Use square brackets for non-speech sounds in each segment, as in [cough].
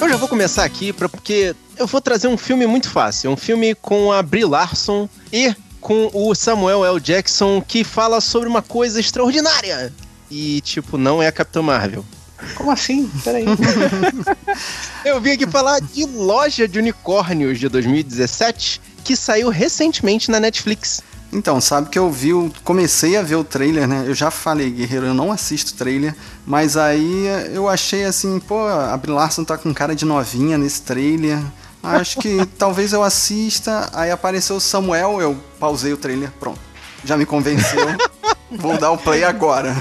Eu já vou começar aqui pra, porque eu vou trazer um filme muito fácil. Um filme com a Brie Larson e com o Samuel L. Jackson que fala sobre uma coisa extraordinária. E, tipo, não é a Capitã Marvel. Como assim? Peraí. [laughs] eu vim aqui falar de Loja de Unicórnios de 2017, que saiu recentemente na Netflix. Então, sabe que eu vi, comecei a ver o trailer, né? Eu já falei, Guerreiro, eu não assisto trailer, mas aí eu achei assim, pô, a Brie Larson tá com cara de novinha nesse trailer. Acho que [laughs] talvez eu assista. Aí apareceu o Samuel, eu pausei o trailer, pronto. Já me convenceu. [laughs] Vou dar o play agora.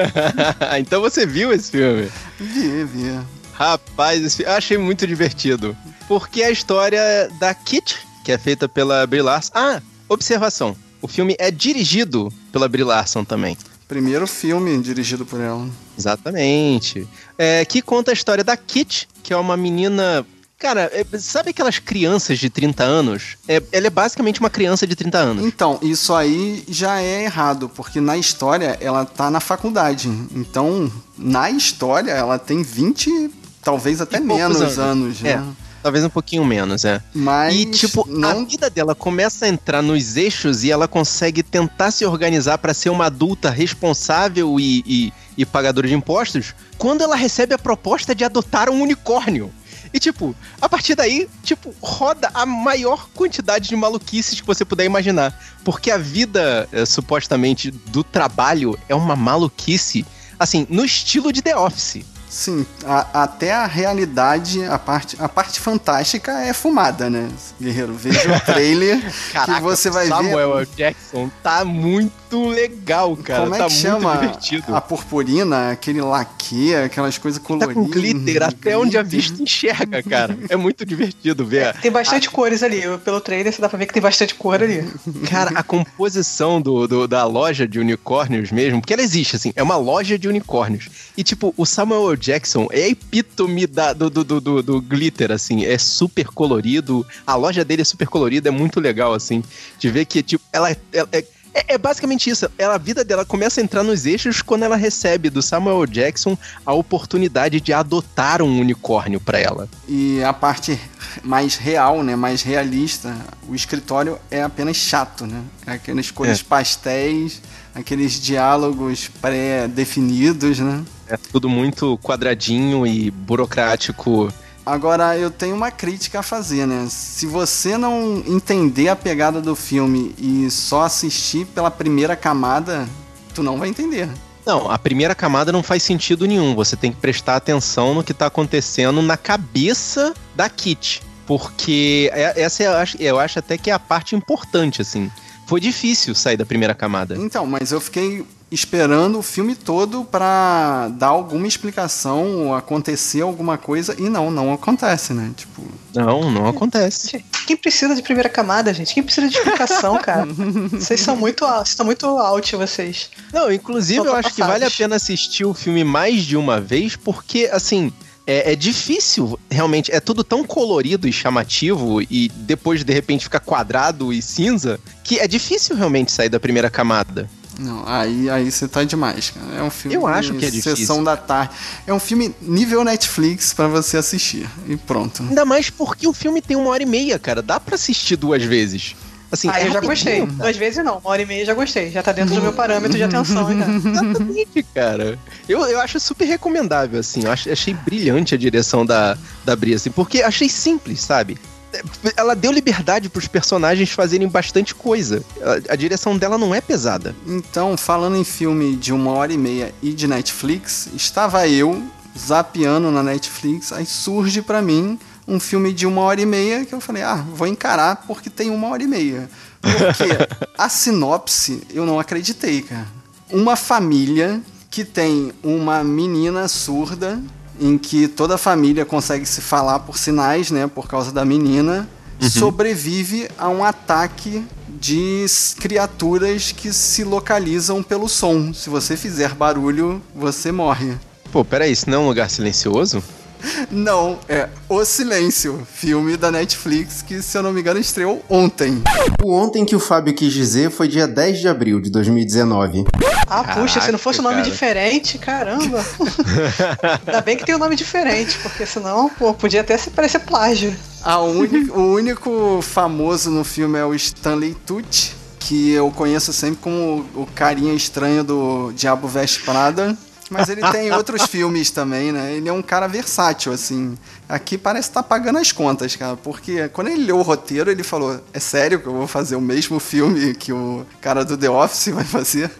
[laughs] então você viu esse filme? Vi, vi. Rapaz, esse filme, eu achei muito divertido. Porque é a história da Kit, que é feita pela Brie Larson. Ah, observação. O filme é dirigido pela Brie Larson também. Primeiro filme dirigido por ela. Exatamente. É, que conta a história da Kit, que é uma menina Cara, é, sabe aquelas crianças de 30 anos? É, ela é basicamente uma criança de 30 anos. Então, isso aí já é errado, porque na história ela tá na faculdade. Então, na história ela tem 20, talvez até menos anos, anos né? É. Talvez um pouquinho menos, é. Mas. E, tipo, não... a vida dela começa a entrar nos eixos e ela consegue tentar se organizar para ser uma adulta responsável e, e, e pagadora de impostos quando ela recebe a proposta de adotar um unicórnio. E, tipo, a partir daí, tipo, roda a maior quantidade de maluquices que você puder imaginar. Porque a vida, é, supostamente, do trabalho é uma maluquice, assim, no estilo de The Office. Sim, a, até a realidade, a parte, a parte fantástica é fumada, né, Guerreiro? Veja o [laughs] trailer Caraca, que você vai Samuel ver. Samuel Jackson tá muito legal, cara. Como é tá que chama divertido. a purpurina, aquele laque, aquelas coisas coloridas. Tá com glitter até onde a vista enxerga, cara. É muito divertido ver. É, tem bastante a... cores ali. Pelo trailer você dá pra ver que tem bastante cor ali. Cara, a composição do, do, da loja de unicórnios mesmo, porque ela existe, assim, é uma loja de unicórnios. E, tipo, o Samuel Jackson é a epítome da, do, do, do, do, glitter, assim. É super colorido. A loja dele é super colorida, é muito legal, assim. De ver que, tipo, ela, ela é. É, é, basicamente isso. Ela, a vida dela começa a entrar nos eixos quando ela recebe do Samuel Jackson a oportunidade de adotar um unicórnio para ela. E a parte mais real, né, mais realista, o escritório é apenas chato, né? É aquelas cores é. pastéis, aqueles diálogos pré-definidos, né? É tudo muito quadradinho e burocrático. Agora, eu tenho uma crítica a fazer, né? Se você não entender a pegada do filme e só assistir pela primeira camada, tu não vai entender. Não, a primeira camada não faz sentido nenhum. Você tem que prestar atenção no que está acontecendo na cabeça da Kit. Porque é, essa eu acho, eu acho até que é a parte importante, assim. Foi difícil sair da primeira camada. Então, mas eu fiquei esperando o filme todo para dar alguma explicação, acontecer alguma coisa, e não, não acontece, né? Tipo. Não, não acontece. Quem precisa de primeira camada, gente? Quem precisa de explicação, [laughs] cara? vocês são muito, vocês estão muito out, vocês. Não, inclusive eu acho que vale a pena assistir o filme mais de uma vez, porque, assim, é, é, difícil, realmente. É tudo tão colorido e chamativo e depois de repente fica quadrado e cinza que é difícil realmente sair da primeira camada. Não, aí, aí você tá demais, cara. É um filme. Eu acho que é difícil. Sessão da tarde. É um filme nível Netflix para você assistir. E pronto. Ainda mais porque o filme tem uma hora e meia, cara. Dá para assistir duas vezes. Assim, ah, é eu já gostei. Cara. Duas vezes não, uma hora e meia já gostei. Já tá dentro do meu parâmetro de atenção? [laughs] Exatamente, cara. Eu, eu acho super recomendável, assim. Eu achei brilhante a direção da, da Bria, assim, porque achei simples, sabe? Ela deu liberdade para os personagens fazerem bastante coisa. A, a, direção dela não é pesada. Então, falando em filme de uma hora e meia e de Netflix, estava eu zapeando na Netflix, aí surge para mim um filme de uma hora e meia que eu falei, ah, vou encarar porque tem uma hora e meia. Porque [laughs] a sinopse eu não acreditei, cara. Uma família que tem uma menina surda em que toda a família consegue se falar por sinais, né, por causa da menina, uhum. sobrevive a um ataque de criaturas que se localizam pelo som. Se você fizer barulho, você morre. Pô, peraí, isso não é um lugar silencioso? Não, é O Silêncio, filme da Netflix que, se eu não me engano, estreou ontem. O ontem que o Fábio quis dizer foi dia 10 de abril de 2019. Ah, puxa, se não fosse um nome cara. diferente, caramba. [laughs] Ainda bem que tem um nome diferente, porque senão, pô, podia até se parecer plágio. A o único famoso no filme é o Stanley Tucci, que eu conheço sempre como o carinha estranho do Diabo Veste Prada. Mas ele tem outros [laughs] filmes também, né? Ele é um cara versátil, assim. Aqui parece estar pagando as contas, cara. Porque quando ele leu o roteiro, ele falou: É sério que eu vou fazer o mesmo filme que o cara do The Office vai fazer?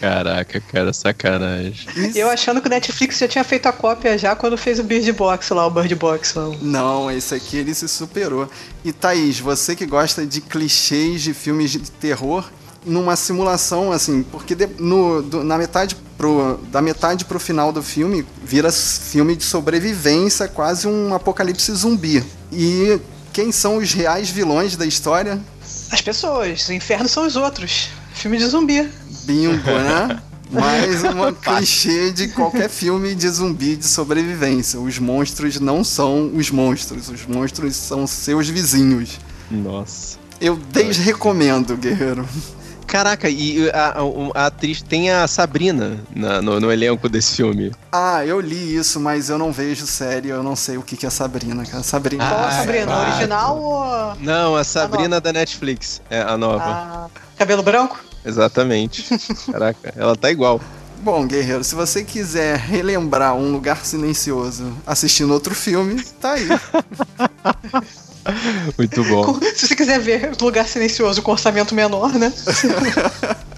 Caraca, cara, sacanagem. E eu achando que o Netflix já tinha feito a cópia já quando fez o Bird Box lá, o Bird Box lá. Não, esse aqui ele se superou. E Thaís, você que gosta de clichês de filmes de terror, numa simulação assim, porque de- no, do- na metade pro, da metade pro final do filme vira filme de sobrevivência, quase um apocalipse zumbi. E quem são os reais vilões da história? As pessoas, o inferno são os outros. Filme de zumbi. Bingo, né? [laughs] Mais uma clichê de qualquer filme de zumbi de sobrevivência. Os monstros não são os monstros, os monstros são seus vizinhos. Nossa. Eu desrecomendo, guerreiro. Caraca, e a, a- a atriz tem a Sabrina na- no, no elenco desse filme. Ah, eu li isso, mas eu não vejo série, eu não sei o que que é Sabrina, cara. Sabrina. Qual a Ah, Sabrina? A original ou Não, a Sabrina da Netflix. É a nova. a cabelo branco? Exatamente. [laughs] Caraca, ela tá igual. Bom, guerreiro, se você quiser relembrar um lugar silencioso assistindo outro filme, tá aí. [laughs] Muito bom. Com- Se você quiser ver Lugar Silencioso com orçamento menor, né? [laughs]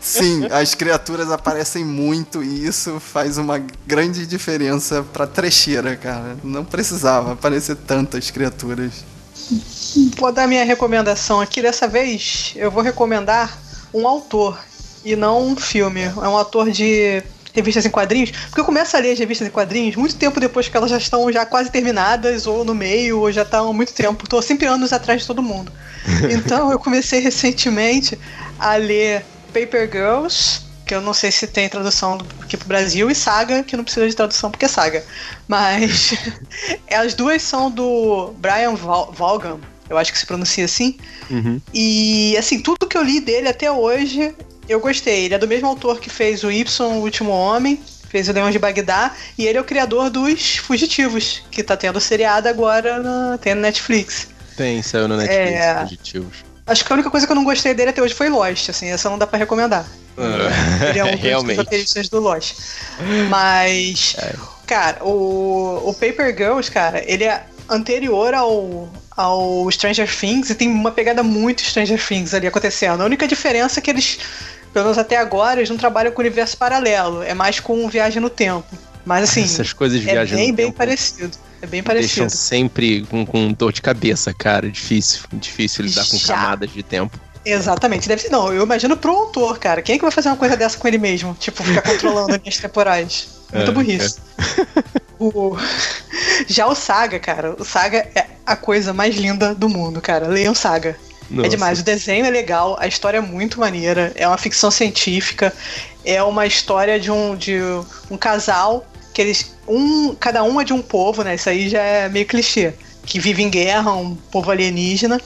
Sim, as criaturas aparecem muito e isso faz uma grande diferença pra trecheira, cara. Não precisava aparecer tantas criaturas. Vou dar minha recomendação aqui. Dessa vez eu vou recomendar um autor e não um filme. É um autor de revistas em quadrinhos. Porque eu começo a ler as revistas em quadrinhos muito tempo depois que elas já estão já quase terminadas, ou no meio, ou já estão há muito tempo. Estou sempre anos atrás de todo mundo. [laughs] Então eu comecei recentemente a ler Paper Girls, que eu não sei se tem tradução aqui pro Brasil, e Saga, que não precisa de tradução porque é Saga. Mas [laughs] [laughs] as duas são do Brian Val- Vaughan, eu acho que se pronuncia assim. Uhum. E assim, tudo que eu li dele até hoje, eu gostei. Ele é do mesmo autor que fez o Y, o Último Homem, fez o Leão de Bagdá, e ele é o criador dos Fugitivos, que tá tendo seriado agora na, tem no Netflix. Tem, saiu no Netflix, É. Positivos. Acho que a única coisa que eu não gostei dele até hoje foi Lost, assim, essa não dá pra recomendar. Ele é um [laughs] dos Realmente. roteiristas do Lost. Mas, cara, o, o Paper Girls, cara, ele é anterior ao, ao Stranger Things e tem uma pegada muito Stranger Things ali acontecendo. A única diferença é que eles, pelo menos até agora, eles não trabalham com o universo paralelo, é mais com viagem no tempo. Mas assim, Essas coisas de é viagem bem, no bem tempo parecido. É bem deixam parecido. sempre com, com dor de cabeça, cara. Difícil. Difícil lidar com Já. camadas de tempo. Exatamente, deve ser. Não, eu imagino pro autor, cara. Quem é que vai fazer uma coisa dessa com ele mesmo? Tipo, ficar controlando linhas temporais. Muito É, burrice. O... Já o Saga, cara, o Saga é a coisa mais linda do mundo, cara. Leiam Saga. É Nossa. demais. O desenho é legal, a história é muito maneira, é uma ficção científica, é uma história de um, de um casal que eles. Um, cada um é de um povo, né? Isso aí já é meio clichê. Que vive em guerra, um povo alienígena.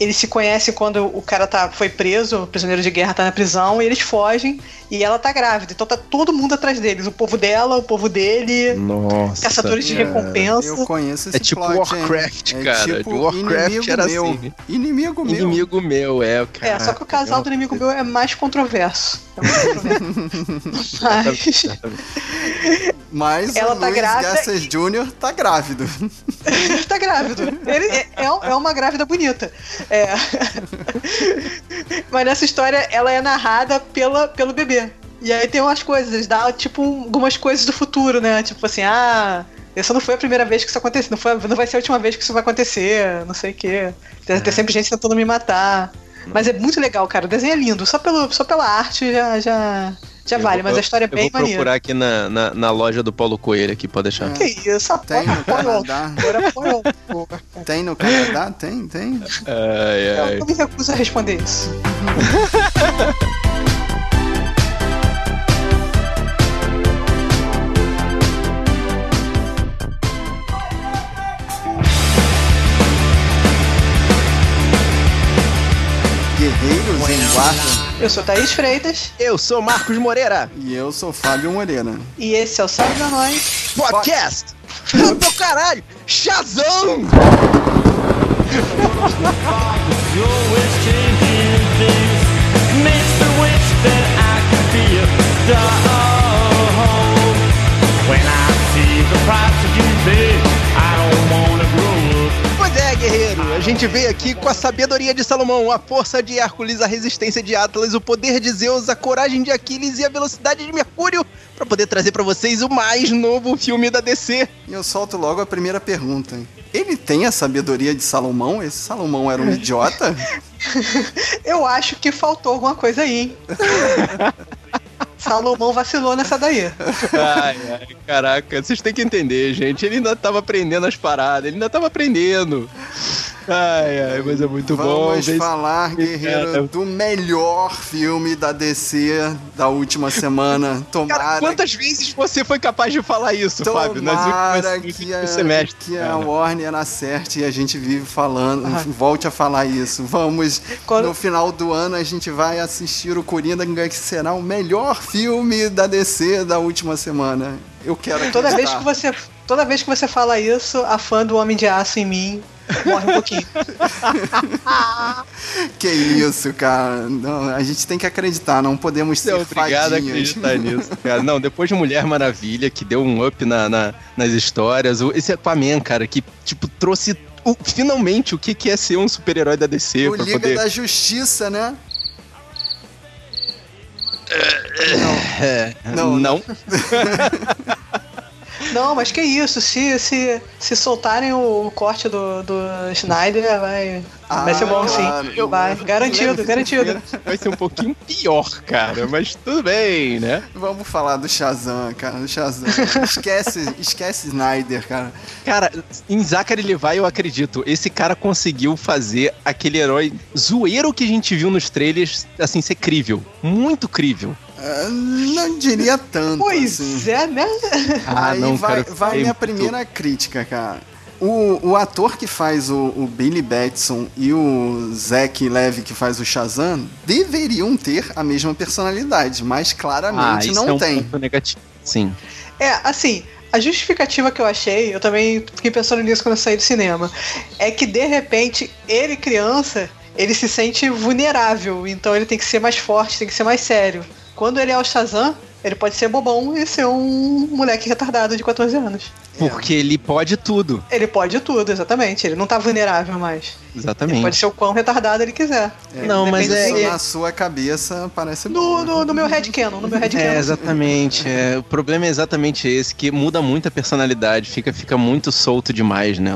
Eles se conhecem quando o cara tá, foi preso, o prisioneiro de guerra tá na prisão, e eles fogem e ela tá grávida. Então tá todo mundo atrás deles. O povo dela, o povo dele, Nossa. caçadores de É, recompensa. Eu conheço esse É tipo plot, hein? Warcraft, É cara. tipo De Warcraft inimigo era meu. assim. Inimigo meu. Inimigo meu, é, cara. É, só que o casal do inimigo meu é mais controverso. É mais controverso. [laughs] Mas. Mas Ela o tá Luiz grávida Jr. tá grávido. Tá grávido. Ele é, é é uma grávida bonita. É. Mas nessa história, ela é narrada pela, pelo bebê. E aí tem umas coisas, dão tipo um- algumas coisas do futuro, né? Tipo assim, ah. Essa não foi a primeira vez que isso aconteceu, não, foi, não vai ser a última vez que isso vai acontecer, não sei o quê. Tem, tem sempre gente tentando me matar. Mas é muito legal, cara. O desenho é lindo. Só, pelo, só pela arte já, já, já eu vale, vou, mas a história é bem maneira. Eu vou procurar aqui na, na, na, loja do Paulo Coelho aqui, pode deixar. É. Que isso, a tem no Canadá. tem no Canadá? Tem, tem. Ai, ai. Eu me recuso a responder isso. Guerreiros em guarda eu sou Thaís Freitas. Eu sou Marcos Moreira. E eu sou Fábio Moreira. E esse é o Salve da Nós Podcast. Meu caralho, Shazam! Gente veio aqui com a sabedoria de Salomão, a força de Hércules, a resistência de Atlas, o poder de Zeus, a coragem de Aquiles e a velocidade de Mercúrio para poder trazer para vocês o mais novo filme da DC. E eu solto logo a primeira pergunta. Ele tem a sabedoria de Salomão? Esse Salomão era um idiota? [laughs] Eu acho que faltou alguma coisa aí, hein? [laughs] Salomão vacilou nessa daí. Ai, ai, caraca, vocês têm que entender, gente. Ele ainda tava aprendendo as paradas, ele ainda tava aprendendo. Ai, ai, mas é muito bom. Vamos falar, guerreiro, Cara. do melhor filme da DC da última semana. Tomara, Cara, quantas vezes você foi capaz de falar isso, Fábio, nas tomara que, a, semestre? que a? Warner acerte e a gente vive falando, volte a falar isso. Vamos, Quando- no final do ano a gente vai assistir o Coringa, que será o melhor filme da DC da última semana. Eu quero Toda vez, acreditar. que você, toda vez que você fala isso, a fã do Homem de Aço em mim morre um pouquinho. [laughs] Que isso, cara. Não, a gente tem que acreditar, não podemos ser é obrigado a fadinhas. acreditar [laughs] nisso, cara. Não, depois de Mulher Maravilha, que deu um up na, na- nas histórias, o- esse Aquaman, cara, que, tipo, trouxe o- finalmente o que, que é ser um super-herói da DC O pra Liga poder... da Justiça, né? É, Não, [laughs] não. Não, mas que isso, se, se, se soltarem o, corte do, do Snyder, vai, vai ser bom Ah, sim. claro. Vai, garantido, Leve garantido. Vai ser um pouquinho pior, cara, mas tudo bem, né? Vamos falar do Shazam, cara, do Shazam. esquece, [laughs] esquece Snyder, cara. Cara, em Zachary Levi eu acredito. Esse cara conseguiu fazer aquele herói zoeiro que a gente viu nos trailers, assim, ser crível. Muito crível. Ah, não diria tanto, Pois assim. é, né? Ah, Aí não, vai, cara, vai minha primeira crítica, cara. O, o ator que faz o, o Billy Batson e o Zack Levy que faz o Shazam deveriam ter a mesma personalidade, mas claramente isso não é um tem. ponto negativo. Sim. É, assim, a justificativa que eu achei, eu também fiquei pensando nisso quando eu saí do cinema, é que de repente ele, criança, ele se sente vulnerável, então ele tem que ser mais forte, tem que ser mais sério. Quando ele é o Shazam, ele pode ser bobão e ser um moleque retardado de 14 anos. Porque ele pode tudo. Ele pode tudo, exatamente. Ele não tá vulnerável mais. Ele Exatamente. pode ser o quão retardado ele quiser. É, Não, mas é- do- na sua cabeça parece No, bom. né? no, no meu headcanon, no meu headcanon. É, exatamente. é. o problema é exatamente esse, que muda muito a personalidade, fica, fica muito solto demais, né?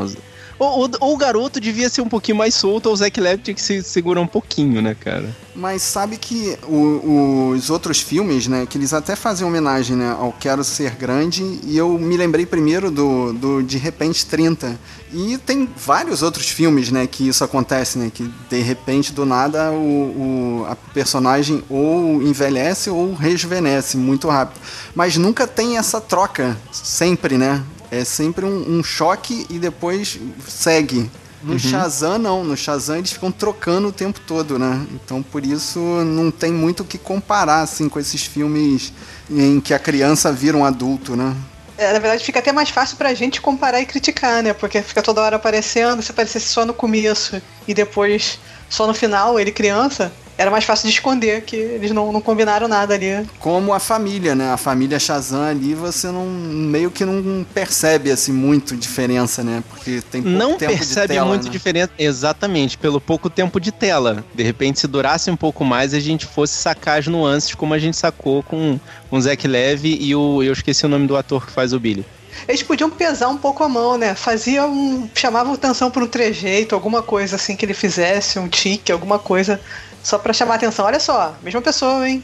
Ou, o garoto devia ser um pouquinho mais solto, ou o Zack Levy tinha que se segurar um pouquinho, né, cara? Mas sabe que o- os outros filmes, né, que eles até fazem homenagem né, ao Quero Ser Grande, e eu me lembrei primeiro do, do De Repente 30. E tem vários outros filmes, né, que isso acontece, né, que de repente, do nada, o, o- a personagem ou envelhece ou rejuvenesce muito rápido. Mas nunca tem essa troca, sempre, né? É sempre um, um choque e depois segue. No Shazam, não. No Shazam eles ficam trocando o tempo todo, né? Então, por isso, não tem muito o que comparar, assim, com esses filmes em que a criança vira um adulto, né? É, na verdade, fica até mais fácil pra gente comparar e criticar, né? Porque fica toda hora aparecendo, se aparecesse só no começo e depois só no final, ele criança, era mais fácil de esconder que eles não, não combinaram nada ali. Como a família, né? A família Shazam ali, você não meio que não percebe, assim, muito diferença, né? Porque tem pouco Não tempo de percebe tela, muito né? diferença. Exatamente, pelo pouco tempo de tela. De repente, se durasse um pouco mais, a gente fosse sacar as nuances, como a gente sacou com, com o Zack Levy e o. Eu esqueci o nome do ator que faz o Billy. Eles podiam pesar um pouco a mão, né? Fazia um. chamavam atenção por um trejeito, alguma coisa assim que ele fizesse, um tique, alguma coisa. Só pra chamar a atenção. Olha só, mesma pessoa, hein?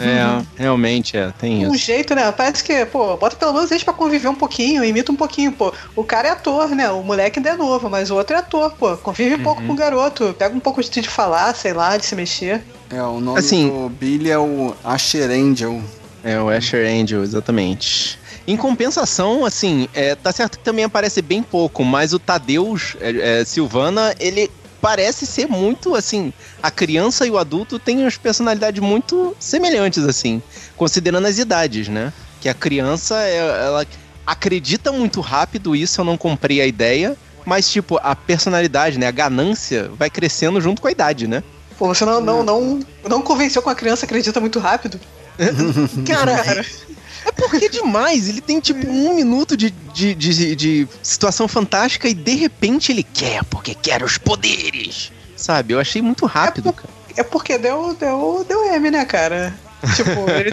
É, realmente, é, tem Um isso. jeito, né? Parece que, pô, bota pelo menos eles pra conviver um pouquinho, imita um pouquinho, pô. O cara é ator, né? O moleque ainda é novo, mas o outro é ator, pô. Convive um pouco com o garoto, pega um pouco de de falar, sei lá, de se mexer. É, o nome Assim- do Billy é o Asher Angel. É, o Asher Angel, exatamente. Em compensação, assim, é, tá certo que também aparece bem pouco, mas o Tadeus é, é, Silvana, ele parece ser muito assim. A criança e o adulto têm as personalidades muito semelhantes, assim, considerando as idades, né? Que a criança, é, ela acredita muito rápido, isso eu não comprei a ideia, mas, tipo, a personalidade, né? A ganância vai crescendo junto com a idade, né? Pô, você não, não, não, não convenceu com a criança acredita muito rápido? [laughs] Cara, [laughs] é porque é demais. Ele tem tipo um minuto de, de, de, de, situação fantástica e de repente ele quer, porque quer os poderes. Sabe? Eu achei muito rápido, é por, cara. É porque deu, deu, deu M, né, cara? Tipo, [laughs] ele,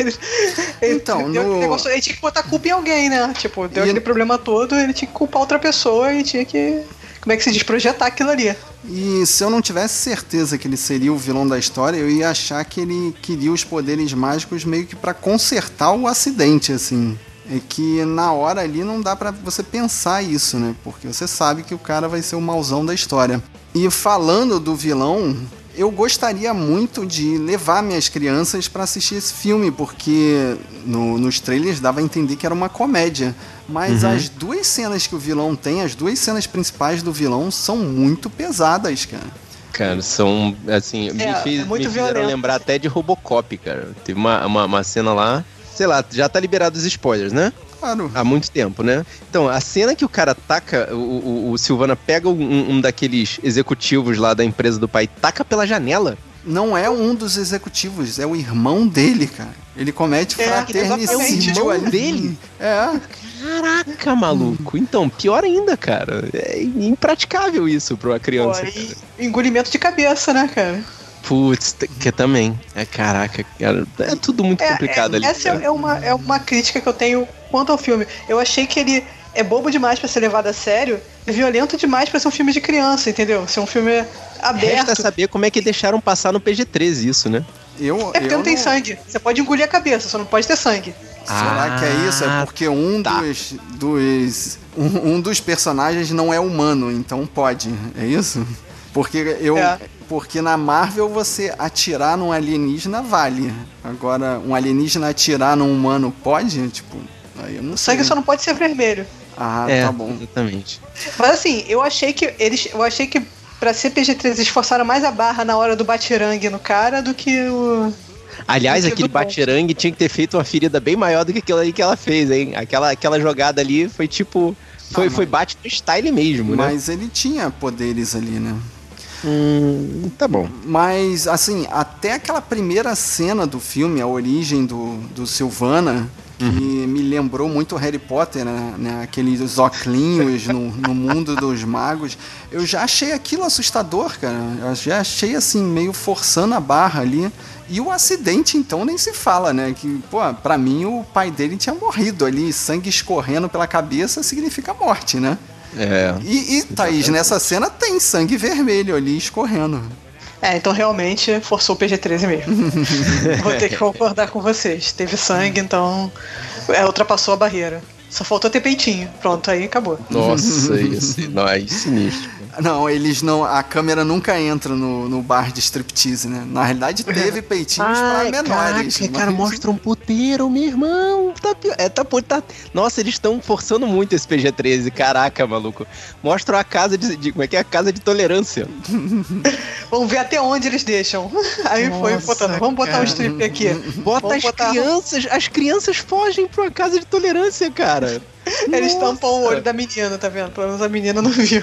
ele, ele, então, deu no... negócio, ele tinha que botar culpa em alguém, né? Tipo, deu e... aquele problema todo, ele tinha que culpar outra pessoa e tinha que. Como é que se diz? Projetar aquilo ali. E se eu não tivesse certeza que ele seria o vilão da história, eu ia achar que ele queria os poderes mágicos meio que para consertar o acidente, assim. É que na hora ali não dá para você pensar isso, né? Porque você sabe que o cara vai ser o mauzão da história. E falando do vilão, eu gostaria muito de levar minhas crianças para assistir esse filme, porque no, nos trailers dava a entender que era uma comédia. Mas uhum. as duas cenas que o vilão tem, as duas cenas principais do vilão, são muito pesadas, cara. Cara, são, assim, é, me, fiz, é me fizeram lembrar até de Robocop, cara. Teve uma, uma, uma cena lá, sei lá, já tá liberado os spoilers, né? Claro. Há muito tempo, né? Então, a cena que o cara taca, o, o, o Silvana pega um, um, daqueles executivos lá da empresa do pai, taca pela janela. Não é um dos executivos, é o irmão dele, cara. Ele comete é, fraternicídio é o irmão dele. É. Caraca, maluco. Então, pior ainda, cara. É impraticável isso pra uma criança. Pô, engolimento de cabeça, né, cara? Putz, que também. É caraca, cara. É tudo muito é, complicado é, ali. Essa é uma, é uma crítica que eu tenho quanto ao filme. Eu achei que ele é bobo demais para ser levado a sério, é violento demais para ser um filme de criança, entendeu? Ser um filme aberto. Resta saber como é que deixaram passar no PG-13 isso, né? Eu, é porque eu não tem sangue. Você pode engolir a cabeça, só não pode ter sangue. Será que é isso? É ah, porque um tá. dos, dos um, um, dos personagens não é humano, então pode. É isso? Porque eu é. Porque na Marvel você atirar num alienígena vale. Agora um alienígena atirar num humano pode? Tipo, aí eu não o sei. sangue só não pode ser vermelho. Ah, é, tá bom. Exatamente. Mas assim, eu achei que eles, eu achei que pra ser PG-13 esforçaram mais a barra na hora do batirangue no cara do que o Aliás, aquele batirangue tinha que ter feito uma ferida bem maior do que aquela aí que ela fez, hein? Aquela, aquela jogada ali foi tipo. Foi, ah, foi bate no style mesmo, né? Mas ele tinha poderes ali, né? Hum, tá bom. Mas, assim, até aquela primeira cena do filme, a origem do, do Silvana, que uhum. me lembrou muito Harry Potter, né? né aqueles oclinhos no, no mundo dos magos. Eu já achei aquilo assustador, cara. Eu já achei, assim, meio forçando a barra ali. E o acidente, então, nem se fala, né? Que, pô, pra mim o pai dele tinha morrido ali, sangue escorrendo pela cabeça significa morte, né? É. E, e Thaís, nessa cena tem sangue vermelho ali escorrendo. É, então realmente forçou o PG-13 mesmo. [laughs] Vou ter que concordar com vocês. Teve sangue, então é, ultrapassou a barreira. Só faltou ter peitinho. Pronto, aí acabou. Nossa, [laughs] isso, não, é sinistro. Não, eles não. A câmera nunca entra no, no bar de striptease, né? Na realidade, teve [laughs] peitinhos Ai, pra menores. Caraca, mas... cara, mostra um puteiro, meu irmão. Tá, é, tá, tá, nossa, eles estão forçando muito esse PG-13. Caraca, maluco. Mostra a casa de, de, Como é que é a casa de tolerância? [laughs] Vamos ver até onde eles deixam. [laughs] Aí nossa, foi botando. Vamos botar o um strip aqui. Bota Vamos as botar... crianças. As crianças fogem pra uma casa de tolerância, cara. Eles tampam o olho da menina, tá vendo? Pelo menos a menina não viu.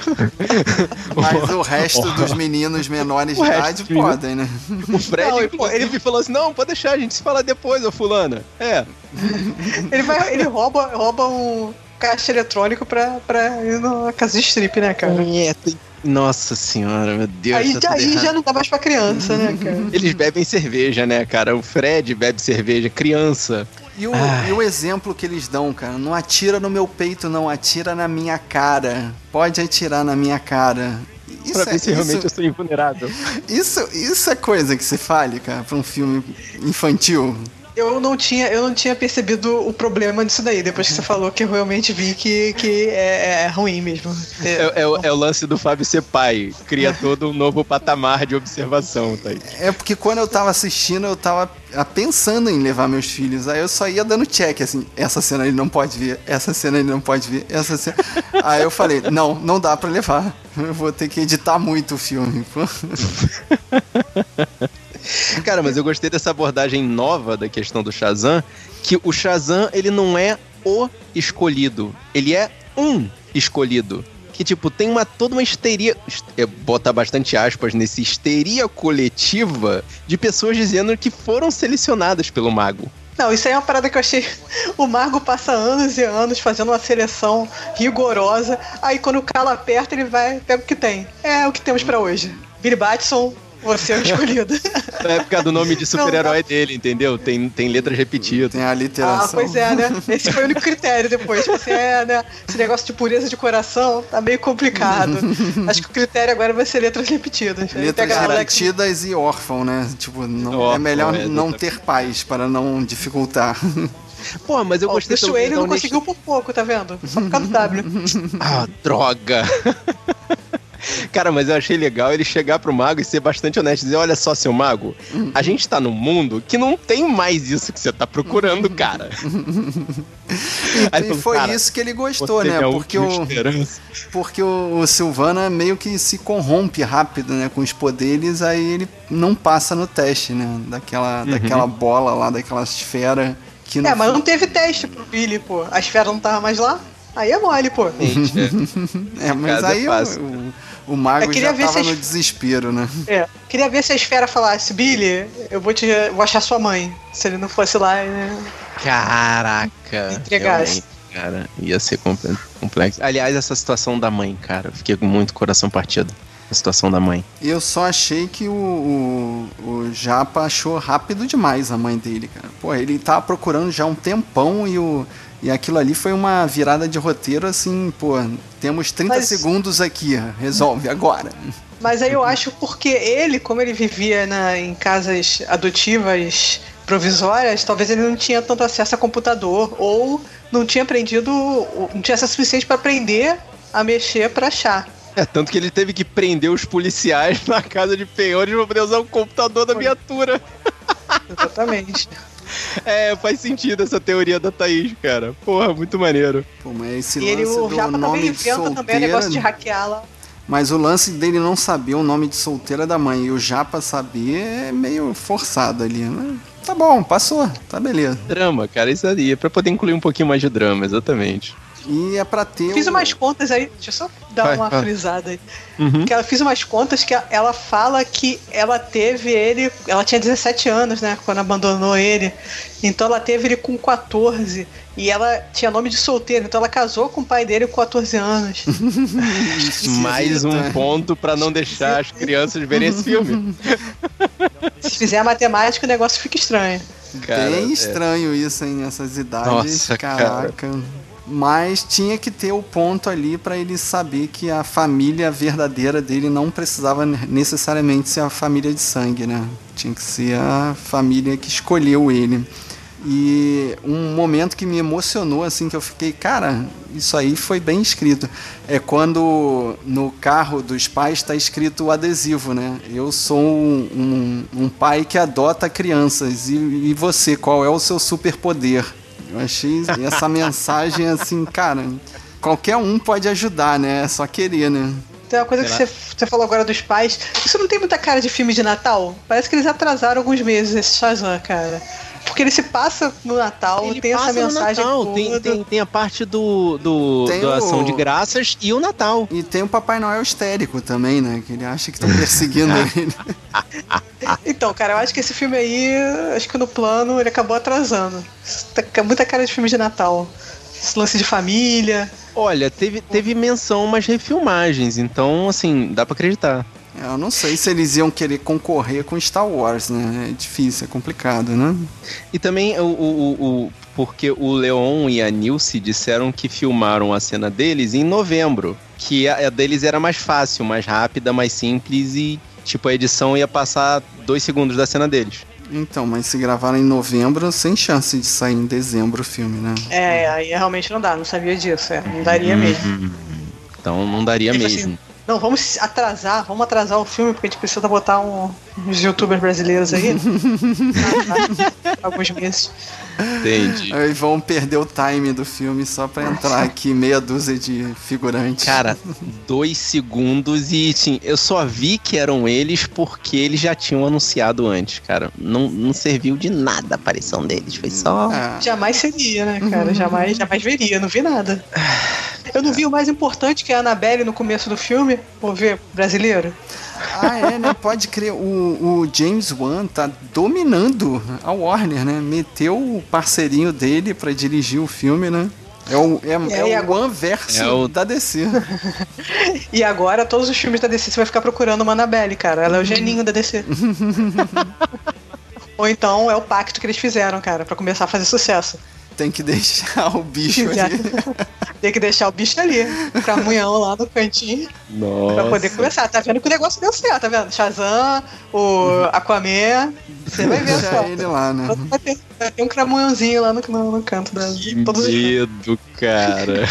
[laughs] Mas o resto dos meninos menores de idade podem, né? O Fred, não, ele, ele falou assim: não, pode deixar, a gente se fala depois, ô fulana. É. [laughs] ele, vai, ele rouba, rouba um caixa eletrônico pra, pra ir na casa de strip, né, cara? É, tem nossa senhora, meu Deus. Aí, tá aí já não dá mais pra criança, né, cara? Eles bebem cerveja, né, cara? O Fred bebe cerveja, criança. E o, e o, exemplo que eles dão, cara, não atira no meu peito, não, atira na minha cara. Pode atirar na minha cara. Isso pra é, ver se realmente eu sou invulnerável. [laughs] Isso, isso é coisa que se fale, cara, pra um filme infantil. Eu não tinha, eu não tinha percebido o problema disso daí. Depois que você falou que eu realmente vi que, que é, é ruim mesmo. É, é, o, é o lance do Fábio ser pai. Cria todo um novo patamar de observação, tá aí. É porque quando eu tava assistindo, eu tava ah, pensando em levar meus filhos. Aí eu só ia dando check, assim, essa cena ele não pode ver, essa cena ele não pode ver, essa cena. Aí eu falei, não, não dá para levar. Eu vou ter que editar muito o filme. [laughs] [laughs] Cara, mas eu gostei dessa abordagem nova da questão do Shazam, que o Shazam, ele não é o escolhido, ele é um escolhido. Que, tipo, tem uma toda uma histeria. É, botar bastante aspas nesse histeria coletiva de pessoas dizendo que foram selecionadas pelo mago. Não, isso aí é uma parada que eu achei. O Mago passa anos e anos fazendo uma seleção rigorosa. Aí quando o calo aperta, ele vai, pega o que tem. É o que temos para hoje. Billy Batson, você é o escolhido. [laughs] Na época do nome de super-herói dele, entendeu? Tem, tem letras repetidas. Tem a literação. Ah, pois é, né? Esse foi o único critério depois. Você é, né? Esse negócio de pureza de coração tá meio complicado. [laughs] Acho que o critério agora vai ser letras repetidas. Letras repetidas e órfão, né? Tipo, não, órfão, é melhor é, não ter pais para não dificultar. [laughs] Pô, mas eu gostei também. O ele não conseguiu por pouco, tá vendo? Só por causa do W. ah, droga! [laughs] Cara, mas eu achei legal ele chegar pro mago e ser bastante honesto. Dizer, olha só, seu mago, a gente tá num mundo que não tem mais isso que você tá procurando, cara. [laughs] e, e foi cara, isso que ele gostou, né? Porque o, porque o, o Silvana meio que se corrompe rápido, né? Com os poderes, aí ele não passa no teste, né? Daquela, uhum. daquela bola lá, daquela esfera. Que é, mas não teve teste pro Billy, pô. A esfera não tava mais lá. Aí é mole, pô. [laughs] é, mas aí é o, o mago já tava no desespero, né? É. Queria ver se a esfera falasse, Billy, eu vou te vou achar sua mãe. Se ele não fosse lá, né? Caraca. Entregasse. Cara, ia ser complexo. Aliás, essa situação da mãe, cara, fiquei com muito coração partido. A situação da mãe. Eu só achei que o, o, o Japa achou rápido demais a mãe dele, cara. Pô, ele tava procurando já um tempão e o e aquilo ali foi uma virada de roteiro assim, pô, temos 30 Mas... segundos aqui, resolve agora. Mas aí eu acho porque ele, como ele vivia na, em casas adotivas provisórias, talvez ele não tinha tanto acesso a computador ou não tinha aprendido, não tinha acesso suficiente para aprender a mexer para achar. É, tanto que ele teve que prender os policiais [laughs] na casa de penhores pra poder usar o computador da viatura. Exatamente. É, faz sentido essa teoria da Thaís, cara. Porra, muito maneiro. Pô, mas esse e ele, o Japa também inventa também o negócio de hackeá-la. Mas o lance dele não saber o nome de solteira da mãe e o Japa saber é meio forçado ali, né? Tá bom, passou, tá beleza. Drama, cara, isso aí é pra poder incluir um pouquinho mais de drama, exatamente. E é pra ter. Fiz umas contas aí, deixa eu só dar vai, uma vai. frisada aí. Uhum. Que ela fiz umas contas que ela fala que ela teve ele. Ela tinha 17 anos, né? Quando abandonou ele. Então ela teve ele com 14. E ela tinha nome de solteiro, então ela casou com o pai dele com 14 anos. [laughs] Mais um ponto para não deixar as crianças verem esse filme. Se fizer a matemática, o negócio fica estranho. Cara, Bem é. estranho é... isso, hein? Essas idades. Nossa, Caraca. Cara mas tinha que ter o ponto ali para ele saber que a família verdadeira dele não precisava necessariamente ser a família de sangue, né? Tinha que ser a família que escolheu ele. E um momento que me emocionou, assim, que eu fiquei, cara, isso aí foi bem escrito. É quando no carro dos pais está escrito o adesivo, né? Eu sou um, um, pai que adota crianças. E, e você, qual é o seu superpoder? Eu achei essa mensagem assim, cara, qualquer um pode ajudar, né? É só querer, né? Tem uma coisa Será? que você, você falou agora dos pais. Isso não tem muita cara de filme de Natal? Parece que eles atrasaram alguns meses esse Shazam, cara. Porque ele se passa no Natal, ele tem essa mensagem. No Natal. Tem, tem, tem, a parte do, do, do o... Ação de Graças e o Natal. E tem o Papai Noel histérico também, né? Que ele acha que estão perseguindo [laughs] ele. então, cara, eu acho que esse filme aí, acho que no plano ele acabou atrasando. Tá muita cara de filme de Natal. Esse lance de família. Olha, teve, teve menção umas refilmagens, então, assim, dá para acreditar. Eu não sei se eles iam querer concorrer com Star Wars, né? É difícil, é complicado, né? E também o, o, o porque o Leon e a Nilce disseram que filmaram a cena deles em novembro, que a, a deles era mais fácil, mais rápida, mais simples e tipo a edição ia passar dois segundos da cena deles. Então, mas se gravaram em novembro, sem chance de sair em dezembro o filme, né? É, aí realmente não dá, não sabia disso, é, não daria mesmo. Uhum. Então não daria Tipo mesmo. assim, Não, vamos atrasar, vamos atrasar o filme, porque a gente precisa botar um- uns youtubers brasileiros aí. [laughs] Alguns meses. Entendi. Aí vão perder o time do filme só pra entrar aqui meia dúzia de figurantes. Cara, dois segundos e sim, eu só vi que eram eles porque eles já tinham anunciado antes, cara. Não, não serviu de nada a aparição deles, foi só. É. Jamais seria, né, cara? Jamais, jamais veria, não vi nada. Eu não vi o mais importante, que é a Annabelle no começo do filme. Vou ver, brasileiro. Ah, é, né? Pode crer. O, o James Wan tá dominando a Warner, né? Meteu o parceirinho dele pra dirigir o filme, né? É o, é, É, é o One verso É o- da DC. [laughs] E agora, todos os filmes da DC, você vai ficar procurando uma Annabelle, cara. Ela é o geninho da DC. [laughs] Ou então é o pacto que eles fizeram, cara, pra começar a fazer sucesso. Tem que [laughs] deixar o bicho Já- ali. [laughs] Tem que deixar o bicho ali, o cramunhão lá no cantinho, Nossa. pra poder começar. Tá vendo que o negócio deu certo, tá vendo? Shazam, o Aquaman, você vai ver [laughs] só. Deixar ele lá, né? Vai ter, vai ter um cramunhãozinho lá no, no, no canto da, Que todos os medo, cara.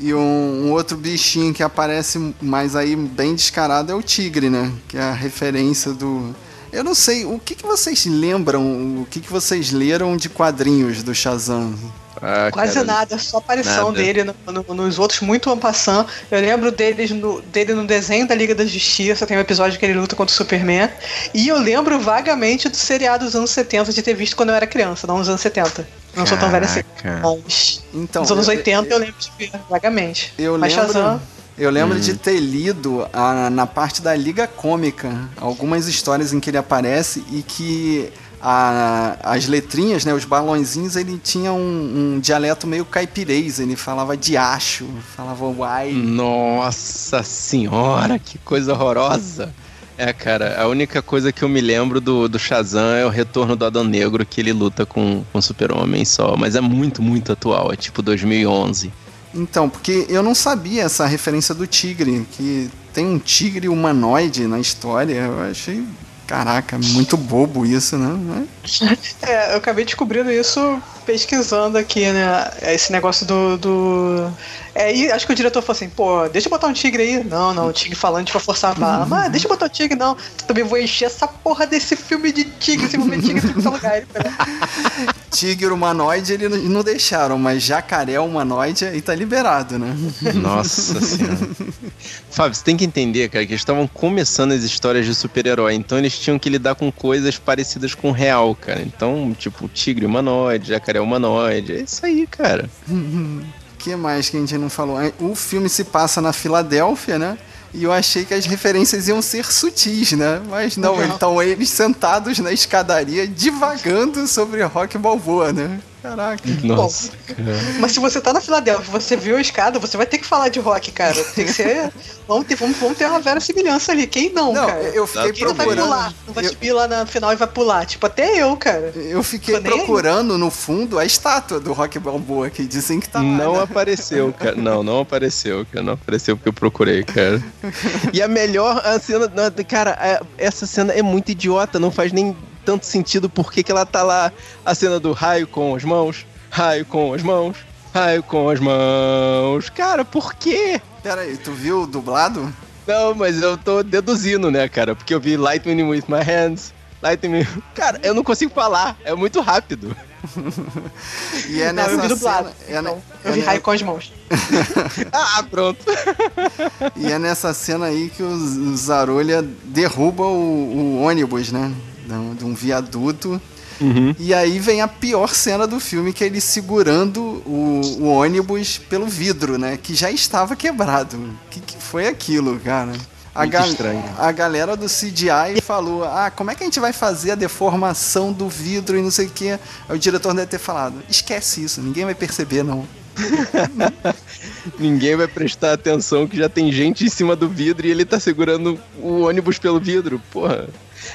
E um, um outro bichinho que aparece mais aí bem descarado é o tigre, né? Que é a referência do. Eu não sei, o que, que vocês lembram, o que, que vocês leram de quadrinhos do Shazam? Ah, Quase cara, nada, só aparição nada. dele no- no- nos outros, muito ampassant. Eu lembro deles no, dele no desenho da Liga da Justiça, tem um episódio que ele luta contra o Superman. E eu lembro vagamente do seriado dos anos 70 de ter visto quando eu era criança, não nos anos 70. Não sou tão velha assim. Caraca. Mas Então, nos anos eu- 80 eu lembro de ver, vagamente. Eu Mas lembro, Shazam, eu lembro Hum. de ter lido a- na parte da Liga Cômica algumas histórias em que ele aparece e que a- as letrinhas, né, os balãozinhos, ele tinha um, um dialeto meio caipirês. Ele falava de acho, falava uai. Nossa senhora, que coisa horrorosa. É, cara, a única coisa que eu me lembro do, do Shazam é o retorno do Adão Negro, que ele luta com, com o Super-Homem só. Mas é muito, muito atual, é tipo 2011. Então, porque eu não sabia essa referência do tigre, que tem um tigre humanoide na história. Eu achei, caraca, muito bobo isso, né? É, eu acabei descobrindo isso pesquisando aqui, né? Esse negócio do. do... É, e acho que o diretor falou assim, pô, deixa eu botar um tigre aí. Não, não, o tigre falante pra forçar a barra. Mas deixa eu botar o tigre, não. Também vou encher essa porra desse filme de tigre, esse filme de tigre em todo lugar. [laughs] Ele falou, Tigre humanoide eles não- não deixaram, mas jacaré humanoide aí tá liberado, né? [laughs] Nossa senhora. Fábio, você tem que entender, cara, que eles estavam começando as histórias de super-herói, então eles tinham que lidar com coisas parecidas com o real, cara. Então, tipo, tigre humanoide, jacaré humanoide, é isso aí, cara. [laughs] O que mais que a gente não falou? O filme se passa na Filadélfia, né? E eu achei que as referências iam ser sutis, né? Mas não, Não. então eles sentados na escadaria divagando sobre rock balboa, né? Caraca. Nossa, cara. Mas se você tá na Filadélfia, você viu a escada, você vai ter que falar de rock, cara. Tem que ser. Vamos ter, vamos, vamos ter uma vera semelhança ali. Quem não, Não, cara? eu fiquei Quem não vai procurando. pular? Não vai eu- subir lá no final e vai pular. Tipo, até eu, cara. Eu fiquei Tô aí. procurando no fundo a estátua do Rock Balboa que dizem que tá lá. Não né? apareceu, cara. Não, não apareceu, cara. Não apareceu porque eu procurei, cara. [laughs] E a melhor a cena. Cara, é- essa cena é muito idiota, não faz nem tanto sentido porque que ela tá lá. A cena do raio com as mãos, raio com as mãos, raio com as mãos. Cara, por quê? Pera aí, tu viu o dublado? Não, mas eu tô deduzindo, né, cara? Porque eu vi Light Me With My Hands. Light Me. Cara, eu não consigo falar, é muito rápido. [laughs] E é não, eu vi nessa dublado. cena. é então, eu é vi ne- raio com as mãos. [laughs] Ah, pronto. E é nessa cena aí que o Zarolha derruba o, o ônibus, né? De um- De um viaduto. Uhum. E aí vem a pior cena do filme, que é ele segurando o, o ônibus pelo vidro, né? Que já estava quebrado. O que, que foi aquilo, cara? A, estranho. a galera do CGI falou: Ah, como é que a gente vai fazer a deformação do vidro e não sei o que? Aí o diretor deve ter falado: Esquece isso, ninguém vai perceber, não. [laughs] Ninguém vai prestar atenção que já tem gente em cima do vidro e ele tá segurando o ônibus pelo vidro. Porra.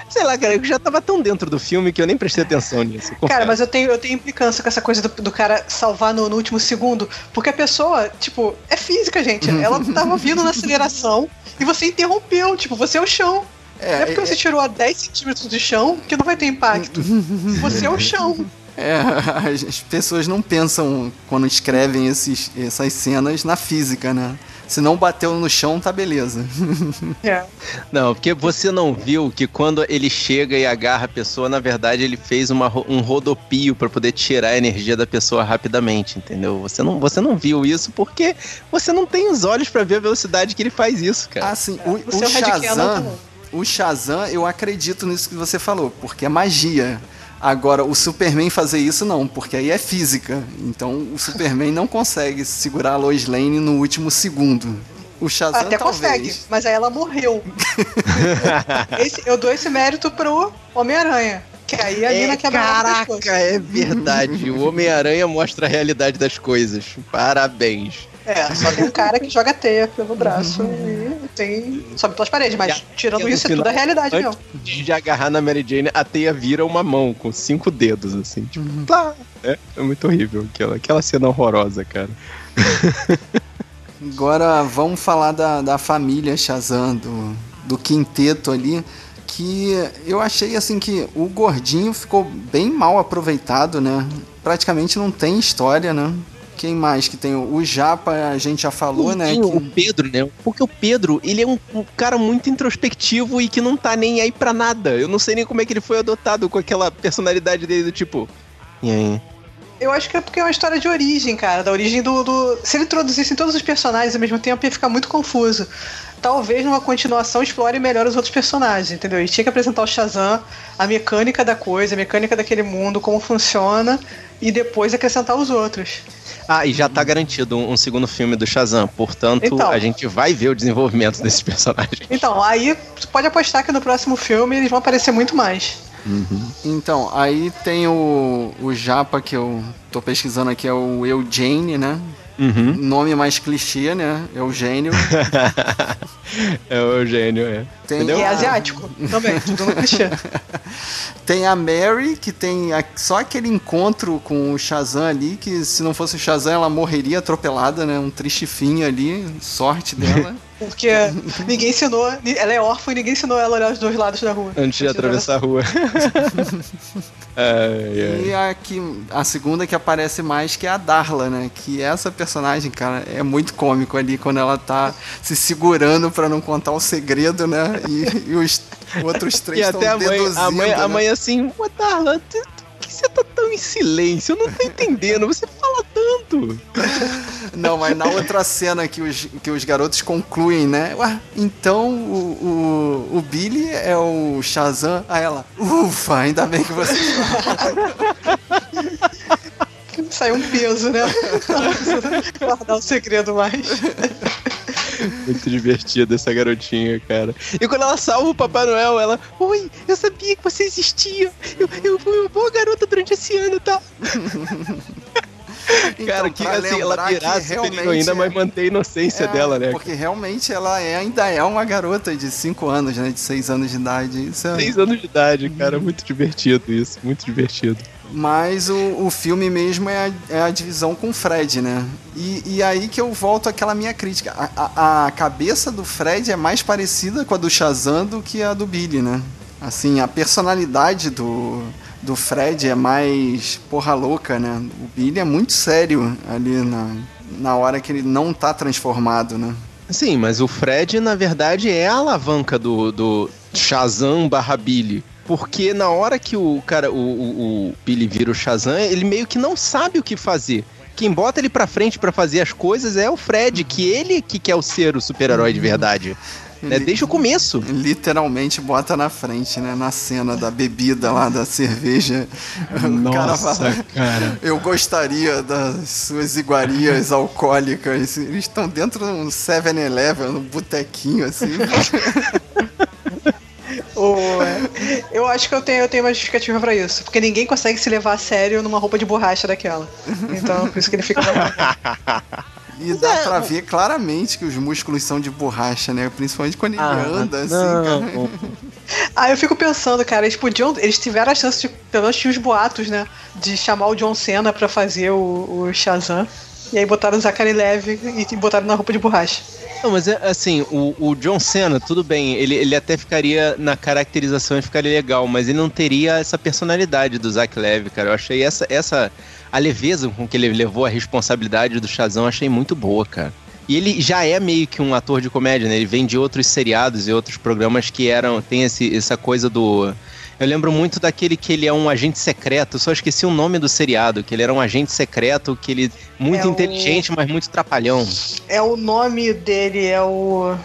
Sei lá, cara, eu já tava tão dentro do filme que eu nem prestei atenção nisso. Cara, confesso. mas eu tenho, eu tenho implicância com essa coisa do, do cara salvar no, no último segundo. Porque a pessoa, tipo, é física, gente. Ela tava vindo na aceleração e você interrompeu. Tipo, você é o chão. É, é porque você tirou a 10 centímetros do chão que não vai ter impacto. você é o chão. É, as pessoas não pensam quando escrevem esses, essas cenas na física, né? Se não bateu no chão, tá beleza. [laughs] É. Não, porque você não viu que quando ele chega e agarra a pessoa, na verdade ele fez uma, um rodopio para poder tirar a energia da pessoa rapidamente, entendeu? Você não, você não viu isso porque você não tem os olhos para ver a velocidade que ele faz isso, cara. Ah, sim. O, o, o Shazam, o Shazam, eu acredito nisso que você falou, porque é magia. Agora, o Superman fazer isso não, porque aí é física. Então, o Superman não consegue segurar a Lois Lane no último segundo. O Shazam Até talvez. consegue, mas aí ela morreu. [laughs] esse, eu dou esse mérito pro Homem-Aranha. Que aí ali é, na Caraca, é verdade. o Homem-Aranha mostra a realidade das coisas. Parabéns. É, só tem um cara que joga teia pelo braço e tem. sobe pelas paredes, mas tirando isso, é tudo a realidade mesmo. De agarrar na Mary Jane, a teia vira uma mão com cinco dedos, assim, tipo, uhum. É, é muito horrível aquela, aquela cena horrorosa, cara. Agora vamos falar da, da família Shazam, do, do quinteto ali que eu achei assim que o gordinho ficou bem mal aproveitado, né? Praticamente não tem história, né? Quem mais que tem? O Japa, a gente já falou, o, né? Que... O Pedro, né? Porque o Pedro, ele é um, um, cara muito introspectivo e que não tá nem aí pra nada. Eu não sei nem como é que ele foi adotado com aquela personalidade dele do tipo. E aí? Eu acho que é porque é uma história de origem, cara. Da origem do. do... Se ele introduzisse todos os personagens ao mesmo tempo, ia ficar muito confuso. Talvez numa continuação explore melhor os outros personagens, entendeu? E tinha que apresentar o Shazam, a mecânica da coisa, a mecânica daquele mundo, como funciona, e depois acrescentar os outros. Ah, e já tá garantido um, um segundo filme do Shazam, portanto, então, a gente vai ver o desenvolvimento desses personagens. Então, aí você pode apostar que no próximo filme eles vão aparecer muito mais. Uhum. Então, aí tem o, o Japa que eu tô pesquisando aqui, é o Eugene, né? Uhum. Nome mais clichê, né? Eugênio. [laughs] é o Eugênio, é. Tem é asiático também, tudo no clichê. [laughs] Tem a Mary, que tem a... só aquele encontro com o Shazam ali, que se não fosse o Shazam ela morreria atropelada, né? Um triste fim ali, sorte dela. [laughs] Porque ninguém ensinou, ela é órfã e ninguém ensinou ela a olhar os dois lados da rua. Antes de atravessar a rua. [laughs] é, é. E a, que, a segunda que aparece mais que é a Darla, né? Que essa personagem, cara, é muito cômico ali quando ela tá se segurando para não contar o segredo, né? E, e os outros três estão deduzindo. A mãe, né? a mãe assim, Darla, você tá tão em silêncio? Eu não tô entendendo. Você fala tanto. Não, mas na outra cena que os, que os garotos concluem, né? Ué, então o, o, o Billy é o Shazam? Aí ela, ufa, ainda bem que você. [laughs] Saiu um peso, né? [laughs] Guardar o segredo mais. Muito divertida essa garotinha, cara. E quando ela salva o Papai Noel, ela. Oi, eu sabia que você existia. Eu, eu fui uma boa garota durante esse ano, tá? [laughs] [laughs] Então, cara, que assim, ela ainda, é... mas mantém a inocência é, dela, né? Porque realmente ela é, ainda é uma garota de 5 anos, né? De 6 anos de idade. Isso é... 6 anos de idade, cara. Muito divertido isso. Muito divertido. Mas o, o filme mesmo é a, é a divisão com o Fred, né? E, e aí que eu volto àquela minha crítica. A, a, a, cabeça do Fred é mais parecida com a do Shazam do que a do Billy, né? Assim, a personalidade do, do Fred é mais porra louca, né? O Billy é muito sério ali na, na hora que ele não tá transformado, né? Sim, mas o Fred, na verdade, é a alavanca do, do Shazam barra Billy. Porque na hora que o cara, o, o, o Billy vira o Shazam, ele meio que não sabe o que fazer. Quem bota ele pra frente para fazer as coisas é o Fred, que ele que quer ser o super-herói de verdade. Né? Desde o começo. Literalmente bota na frente, né? Na cena da bebida lá, da cerveja. Nossa, cara, fala, cara. Eu gostaria das suas iguarias alcoólicas. Eles estão dentro de um 7-Eleven, um botequinho, assim. [laughs] É. eu acho que eu tenho, eu tenho uma justificativa pra isso. Porque ninguém consegue se levar a sério numa roupa de borracha daquela. Então, por isso que ele fica. [laughs] E dá é, pra ver claramente que os músculos são de borracha, né? Principalmente quando ele ah, anda, assim, cara. Ah, eu fico pensando, cara, eles podiam. Eles tiveram a chance de. Pelo menos tinha os boatos, né? De chamar o John Cena pra fazer o, o Shazam. E aí botaram o Zachary Levy e botaram na roupa de borracha. Não, mas é, assim, o, o John Cena, tudo bem, ele, ele até ficaria na caracterização e ficaria legal, mas ele não teria essa personalidade do Zack Levy, cara. Eu achei essa, essa a leveza com que ele levou a responsabilidade do Shazam, achei muito boa, cara. E ele já é meio que um ator de comédia, né? Ele vem de outros seriados e outros programas que eram. Tem esse, essa coisa do. Eu lembro muito daquele que ele é um agente secreto, só esqueci o nome do seriado, que ele era um agente secreto, que ele. Muito É o- inteligente, mas muito trapalhão. É o nome dele, é o.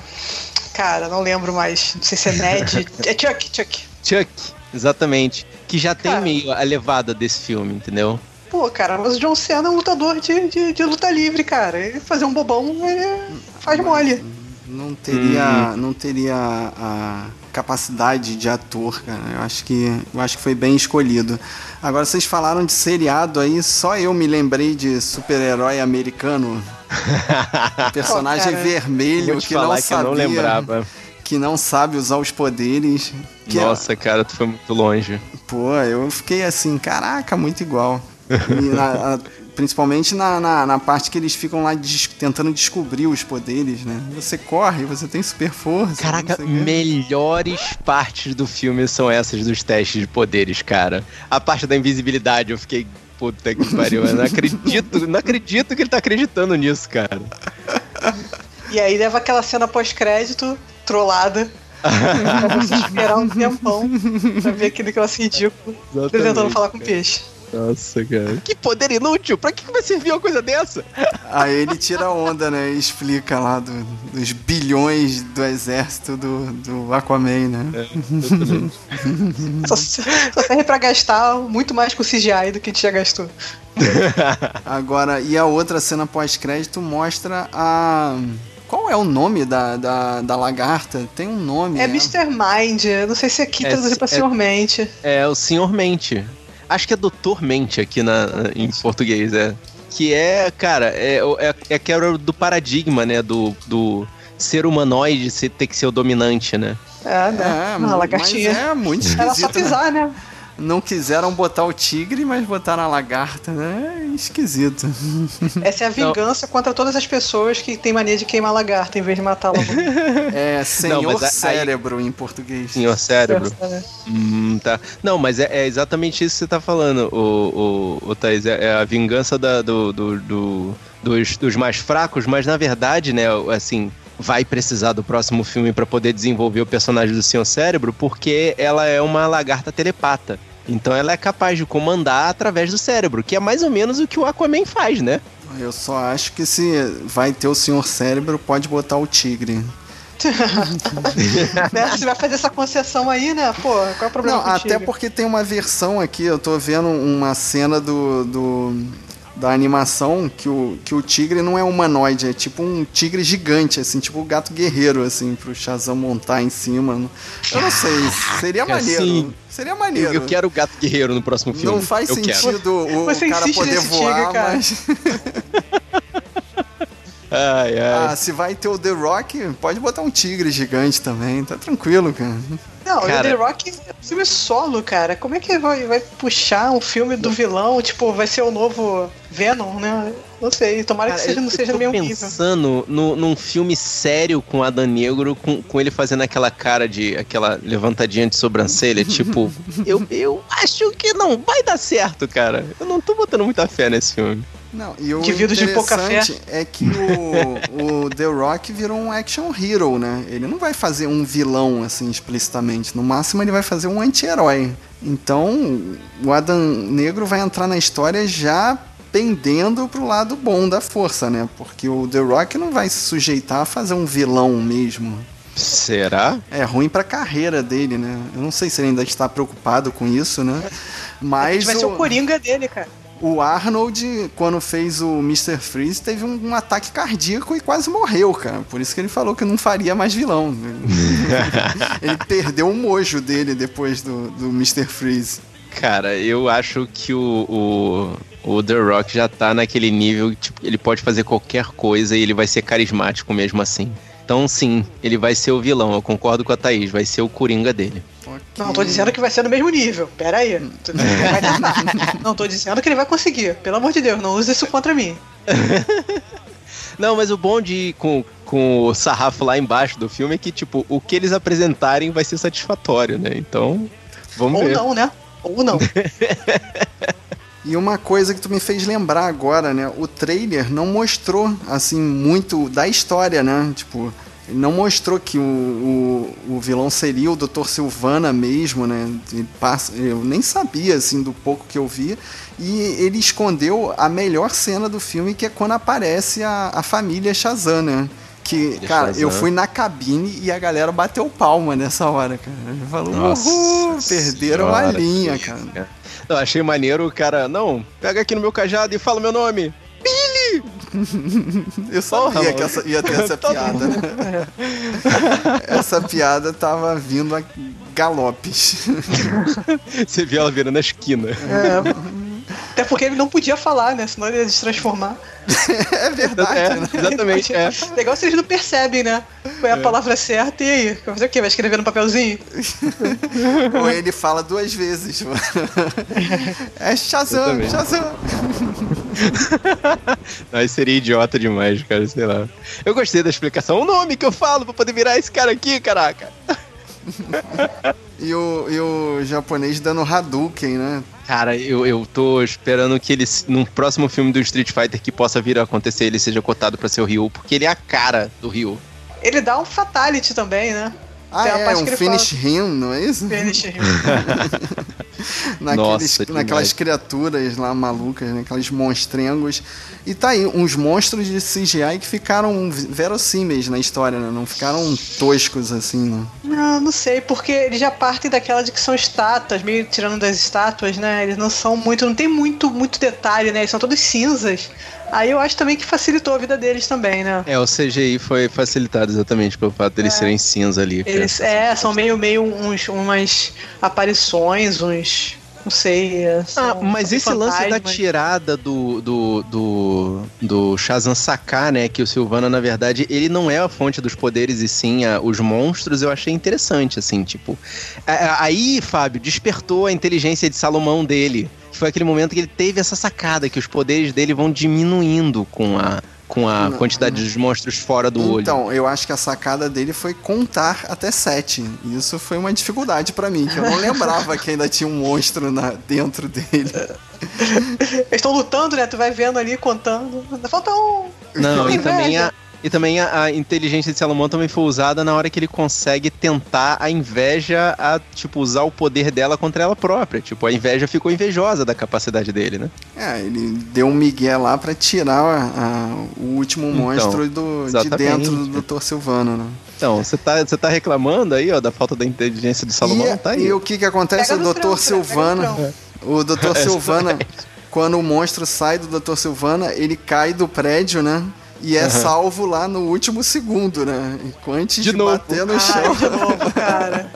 Cara, não lembro mais. Não sei se é Ned. [laughs] é Chuck, Chuck. Chuck, exatamente. Que já tem Cara. meio a levada desse filme, entendeu? Pô, cara, mas o John Cena é um lutador de, de, de luta livre, cara. Ele fazer um bobão, ele faz mole. Não teria, Hum. não teria a capacidade de ator, cara. Eu acho que, eu acho que foi bem escolhido. Agora vocês falaram de seriado aí, só eu me lembrei de super-herói americano. [laughs] Personagem cara, vermelho que não que sabia, não lembrava. que não sabe usar os poderes. Que é- Nossa, cara, tu foi muito longe. Pô, eu fiquei assim, caraca, muito igual. E na- a- principalmente na, na, na parte que eles ficam lá des- tentando descobrir os poderes, né? Você corre, você tem super força. Caraca, o melhores partes do filme são essas dos testes de poderes, cara. A parte da invisibilidade, eu fiquei. Puta que pariu, eu não acredito, não acredito que ele tá acreditando nisso, cara. E aí leva aquela cena pós-crédito, trollada. [laughs] pra você esperar um tempão pra ver aquele negócio ridículo. Ele tentando falar com peixe. Nossa, cara. Que poder inútil! Pra que vai servir uma coisa dessa? Aí ele tira a onda, né? E explica lá do- dos bilhões do exército do, do Aquaman, né? Só, só serve pra gastar muito mais com CGI do que a gente já gastou. [laughs] Agora, e a outra cena pós-crédito mostra a. Qual é o nome da, da, da lagarta? Tem um nome. É né? Mr. Mind, eu não sei se aqui É, traduzir pra é- Senhor Mente. É o Senhor Mente. Acho que é Doutor Mente aqui na, em português, é. Que é, cara, é, é, é que era do paradigma, né? Do, do ser humanoide ter que ser o dominante, né? É, né? É, a mas lagartinha. é muito Era só esquisito. né? pisar, né? Não quiseram botar o tigre, mas botaram a lagarta, né? É esquisito. [laughs] Essa é a vingança contra todas as pessoas que têm mania de queimar lagarta em vez de matá-la. É Senhor mas a- aí- Cérebro em português. Senhor Cérebro. né? Hum, tá. Não, mas é, é exatamente isso que você tá falando, o, o, o Thaís. É, é a vingança da- do, do- do- dos, dos mais fracos, mas na verdade, né, assim, vai precisar do próximo filme pra poder desenvolver o personagem do Senhor Cérebro, porque ela é uma lagarta telepata. Então ela é capaz de comandar através do cérebro, que é mais ou menos o que o Aquaman faz, né? Eu só acho que se vai ter o Senhor Cérebro, pode botar o tigre. [laughs] Né? Você vai fazer essa concessão aí, né? Pô, qual é o problema Não, até porque tem uma versão aqui, eu tô vendo uma cena do, do- da animação que o, que o tigre não é humanoide, é tipo um tigre gigante, assim, tipo o gato guerreiro, assim, pro Shazam montar em cima. Eu não sei, seria maneiro. sim. Seria maneiro. Eu, eu quero o gato guerreiro no próximo filme. Não faz eu Quero. sentido o Você cara poder nesse tigre, voar, cara. mas. [laughs] Ai, ai. Ah, se vai ter o The Rock, pode botar um tigre gigante também, tá tranquilo, cara. Não, Cara- o The Rock é um filme solo, cara. Como é que vai, vai puxar um filme do vilão? Tipo, vai ser o novo Venom, né? Não sei. Tomara Cara, que seja, não eu seja tô mesmo nível. pensando no, num filme sério com Adam Negro, com, com ele fazendo aquela cara de. aquela levantadinha de sobrancelha, [laughs] tipo, eu, eu acho que não vai dar certo, cara. Eu não tô botando muita fé nesse filme. Não, e o Indivíduos de pouca interessante é que o, [laughs] o The Rock virou um action hero, né? Ele não vai fazer um vilão, assim, explicitamente. No máximo, ele vai fazer um anti-herói. Então, o Adam Negro vai entrar na história já pendendo pro lado bom da força, né? Porque o The Rock não vai se sujeitar a fazer um vilão mesmo. Será? É ruim pra carreira dele, né? Eu não sei se ele ainda está preocupado com isso, né? Mas vai ser o Coringa dele, cara. O Arnold, quando fez o Mr. Freeze, teve um, um ataque cardíaco e quase morreu, cara. Por isso que ele falou que não faria mais vilão. [laughs] ele perdeu o mojo dele depois do, do Mr. Freeze. Cara, eu acho que o, o, o The Rock já tá naquele nível, tipo, ele pode fazer qualquer coisa e ele vai ser carismático mesmo assim. Então, sim, ele vai ser o vilão, eu concordo com a Thaís, vai ser o Coringa dele. Não, tô dizendo que vai ser no mesmo nível. Pera aí. Vai tentar. [laughs] Não, tô dizendo que ele vai conseguir. Pelo amor de Deus, não use isso contra mim. [laughs] Não, mas o bom de ir com, com o sarrafo lá embaixo do filme é que, tipo, o que eles apresentarem vai ser satisfatório, né? Então, vamos Ou ver. não, né? Ou não. [laughs] E uma coisa que tu me fez lembrar agora, né? O trailer não mostrou, assim, muito da história, né? Tipo, não mostrou que o, o, o vilão seria o Dr. Silvana mesmo, né? Passa, eu nem sabia, assim, do pouco que eu vi. E ele escondeu a melhor cena do filme, que é quando aparece a, a família Shazam, né? Que, cara, Shazam. eu fui na cabine e a galera bateu palma nessa hora, cara. Ele falou, Nossa uhul, perderam a senhora, linha, que cara. isso, Não, achei maneiro o cara. Não, pega aqui no meu cajado e fala meu nome. Eu sabia Porra, que mano. essa, ia ter essa [laughs] Todo piada. essa piada tava vindo a galopes. Você viu ela virando na esquina. É. Até porque ele não podia falar, né? Senão ele ia se transformar. [laughs] é verdade, É, né? [laughs] exatamente, é. Legal se eles não percebem, né? Qual é a palavra certa e aí? Vai fazer o quê? Vai escrever no papelzinho? [laughs] Ou ele fala duas vezes. mano. É Shazam. Shazam. Aí seria idiota demais, cara, sei lá. Eu gostei da explicação. O nome que eu falo pra poder virar esse cara aqui, caraca. E o, e o japonês dando Hadouken, né? Cara, eu, eu tô esperando que ele, num próximo filme do Street Fighter que possa vir a acontecer, ele seja cotado pra ser o Ryu, porque ele é a cara do Ryu. Ele dá um fatality também, né? Ah, Tem é, um finish him, não é isso? Finish him. [laughs] Naqueles, Nossa, naquelas criaturas lá malucas, né? aqueles monstrengos. E tá aí, uns monstros de CGI que ficaram verossímeis na história, né? Não ficaram toscos assim, né? Não, não sei, porque eles já partem daquela de que são estátuas, meio tirando das estátuas, né? Eles não são muito, não tem muito, muito detalhe, né? Eles são todos cinzas. Aí eu acho também que facilitou a vida deles também, né? É, o CGI foi facilitado exatamente pelo fato deles serem cinza ali. cara. Eles, é, são meio, meio uns, umas aparições, uns. Não sei. é, Ah, mas esse lance da fantasmas. tirada do, do, do, do Shazam sacar, né? Que o Silvana, na verdade, ele não é a fonte dos poderes e sim a- os monstros, eu achei interessante, assim, tipo. a- Aí, Fábio, despertou a inteligência de Salomão dele. Foi aquele momento que ele teve essa sacada, que os poderes dele vão diminuindo com a, com a Não, quantidade dos monstros fora do olho. Então, eu acho que a sacada dele foi contar até sete. Isso foi uma dificuldade pra mim, que eu não [laughs] lembrava que ainda tinha um monstro na- dentro dele. Eles estão lutando, né? Tu vai vendo ali, contando. Falta um. Não, e também, a, e também a, a inteligência de Salomão também foi usada na hora que ele consegue tentar a inveja a, tipo, usar o poder dela contra ela própria. Tipo, a inveja ficou invejosa da capacidade dele, né? É, ele deu um migué lá pra tirar a- a- o último Então, monstro do, de dentro do Dr. Silvano, né? Então, você tá, você tá reclamando aí, ó, da falta da inteligência de Salomão? e, tá aí. e o que que acontece? Pega O Dr. né? Silvana, Pega no o Dr. [laughs] Silvana, quando o monstro sai do Dr. Silvana, ele cai do prédio, né? E é salvo lá no último segundo, né? E antes de, De novo. bater no Ai, chão. de novo, cara.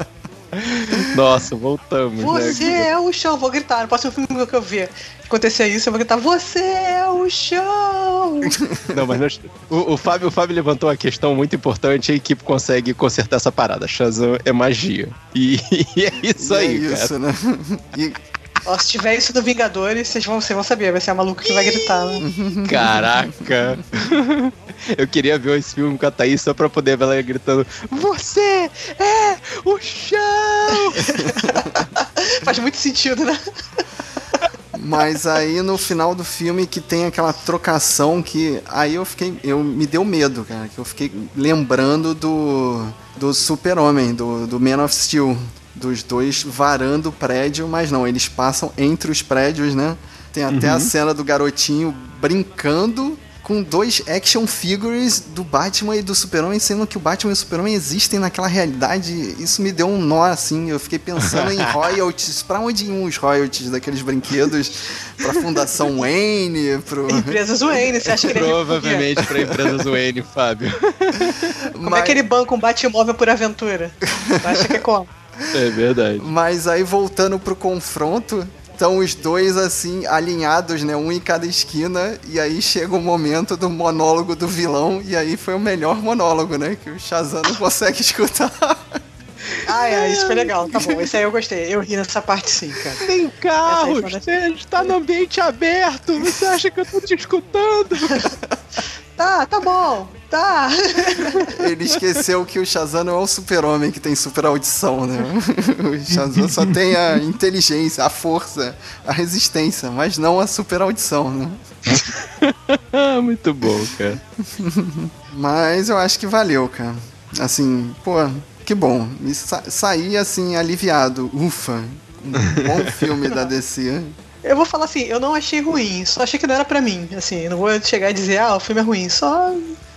[laughs] Nossa, voltamos, Você né? é o chão, vou gritar. No próximo filme que eu ver acontecer isso, eu vou gritar: Você é o chão! [laughs] Não, mas nós- o, o, Fábio, o Fábio levantou uma questão muito importante e a equipe consegue consertar essa parada. Shazam é magia. E, [laughs] e é isso E aí, é cara. isso, né? E, Ó, se tiver isso do Vingadores, vocês vão, vocês vão saber, vai ser a maluca que vai gritar, né? [laughs] Caraca! Eu queria ver esse filme com a Thaís só pra poder ver ela gritando: Você é o chão! [laughs] Faz muito sentido, né? Mas aí no final do filme que tem aquela trocação que aí eu fiquei, eu me deu medo, cara, que eu fiquei lembrando do do Super-Homem, do, do Man of Steel, dos dois varando o prédio, mas não, eles passam entre os prédios, né? Tem até a cena do garotinho brincando com dois action figures do Batman e do Super-Homem, sendo que o Batman e o Super-Homem existem naquela realidade. Isso me deu um nó, assim. Eu fiquei pensando em [laughs] royalties. Pra onde iam os royalties daqueles brinquedos? Pra Fundação Wayne? Pro... Empresas Wayne, você acha que ele é Provavelmente pra empresa Wayne, Fábio. Como é que ele banca um Batmóvel por aventura? Tu acha que é como? É verdade. Mas aí voltando pro confronto, estão os dois assim alinhados, né, um em cada esquina, e aí chega o momento do monólogo do vilão, e aí foi o melhor monólogo, né, que o Shazam não consegue [laughs] escutar. Ah, é, isso foi legal, tá bom. Esse aí eu gostei. Eu ri nessa parte sim, cara. Tem carros, você está no ambiente aberto, você acha que eu tô te escutando? [laughs] Tá, tá bom. Tá. [laughs] Ele esqueceu que o Shazam não é o super-homem que tem super audição, né? [laughs] O Shazam só tem a inteligência, a força, a resistência, mas não a super audição, né? [laughs] Muito bom, cara. Mas eu acho que valeu, cara. Assim, pô, que bom. Me sa saí assim, aliviado. Ufa. Um bom filme da DC. Eu vou falar assim, eu não achei ruim, só achei que não era pra mim. Assim, não vou chegar e dizer, ah, o filme é ruim. Só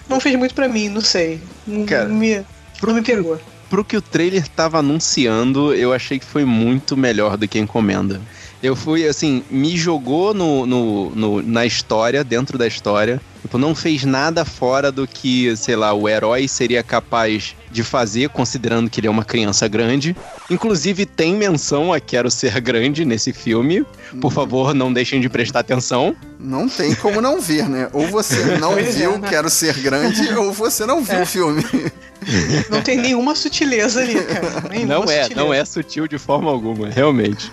não fez muito pra mim, não sei. Não, Cara, não me, não me pegou. Pro que o trailer tava anunciando, eu achei que foi muito melhor do que encomenda. Eu fui, assim, me jogou no, no, no- na história, dentro da história. Tipo, não fez nada fora do que, sei lá, o herói seria capaz de fazer, considerando que ele é uma criança grande. Inclusive, tem menção a Quero Ser Grande nesse filme. Por favor, não deixem de prestar atenção. Não tem como não ver, né? Ou você [laughs] não Pois é, viu né? Quero Ser Grande, [laughs] ou você não viu o filme. [laughs] Não tem nenhuma sutileza ali, cara. Nenhuma Não é, sutileza. não é sutil de forma alguma, realmente.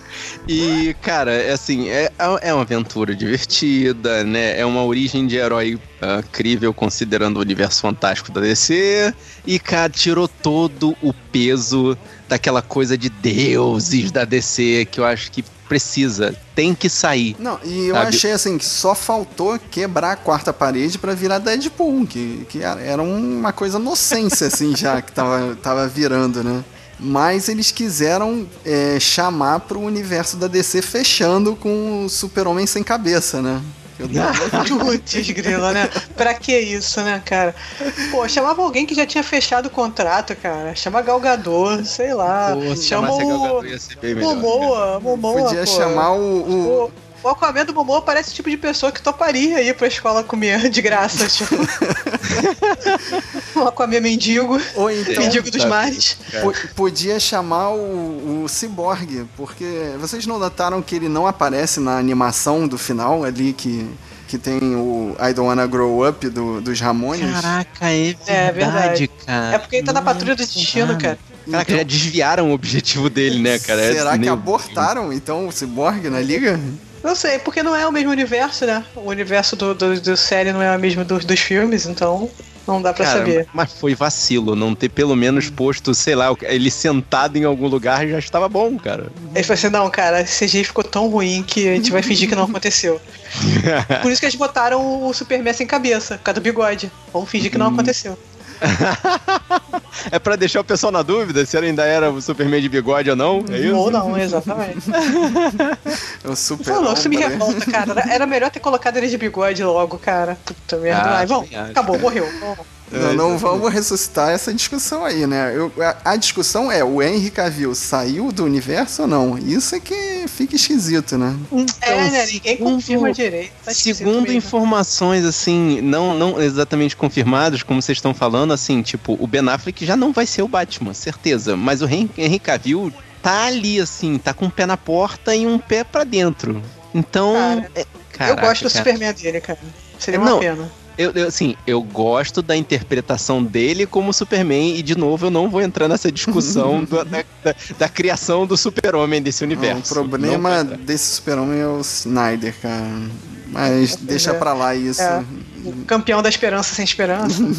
E, cara, é assim, é, é uma aventura divertida, né? É uma origem de herói ah, incrível, considerando o universo fantástico da DC. E, cara, tirou todo o peso daquela coisa de deuses da DC que eu acho que precisa, tem que sair. Não, e eu Sabe? achei assim que só faltou quebrar a quarta parede pra virar Deadpool, que, que era, era uma coisa inocência, assim, [laughs] já que tava, tava virando, né? Mas eles quiseram é, chamar pro universo da DC fechando com o Super-Homem sem cabeça, né? [laughs] Putz, grila, né? Pra que isso, né, cara? Pô, chamava alguém que já tinha fechado o contrato, cara. Chama Galgador, sei lá. Pô, se Chama o Gadot ia ser bem melhor, Momoa, Momoa. Podia pô. chamar o, o- O, o Aquaman do Momoa parece o tipo de pessoa que toparia ir pra escola comer de graça, tipo. [laughs] o Aquaman mendigo, Ou então, mendigo dos sabe? mares. po- podia chamar o, o Cyborg, porque vocês não notaram que ele não aparece na animação do final ali que, que tem o I Don't Wanna Grow Up do, dos Ramones? Caraca, é verdade, É verdade. cara. É porque ele tá na patrulha do é destino, cara. Caraca, já desviaram o objetivo dele, né, cara? É Será que meio- abortaram então o Cyborg na liga? Não sei, porque não é o mesmo universo, né? O universo do, do, do série não é o mesmo dos, dos filmes, então não dá pra Cara, saber. mas foi vacilo, não ter pelo menos posto, sei lá, ele sentado em algum lugar já estava bom, cara. Ele falou assim: não, cara, esse CGI ficou tão ruim que a gente vai fingir que não aconteceu. [laughs] Por isso que eles botaram o Superman sem cabeça, por causa do bigode. Vamos fingir que não Hum. aconteceu. [laughs] é pra deixar o pessoal na dúvida se ele ainda era o Superman de bigode ou não, é isso? Ou não, exatamente. O [laughs] Super Falou, isso me revolta, cara. Era- melhor ter colocado ele de bigode logo, cara. Puta merda. Ah, acho. Acabou, morreu. Não, não vamos ressuscitar essa discussão aí, né? Eu- a, a discussão é, o Henry Cavill saiu do universo ou não? Isso é que fica esquisito, né? É, né? Ninguém segundo- confirma direito. Tá Segundo mesmo. informações, assim, não, não exatamente confirmadas, como vocês estão falando, assim, tipo, o Ben Affleck já não vai ser o Batman, certeza. Mas o Hen- Henry Cavill tá ali, assim, tá com um pé na porta e um pé pra dentro. Então. Cara, é- Eu caraca, gosto do cara. Superman dele, cara. Seria Não. uma pena. Eu, eu, assim, eu gosto da interpretação dele como Superman, e de novo eu não vou entrar nessa discussão [laughs] do- da, da- da criação do super-homem desse Não, universo. o problema Não desse super-homem é o Snyder, cara. Mas deixa é. pra lá isso. É. O campeão da esperança sem esperança. [laughs]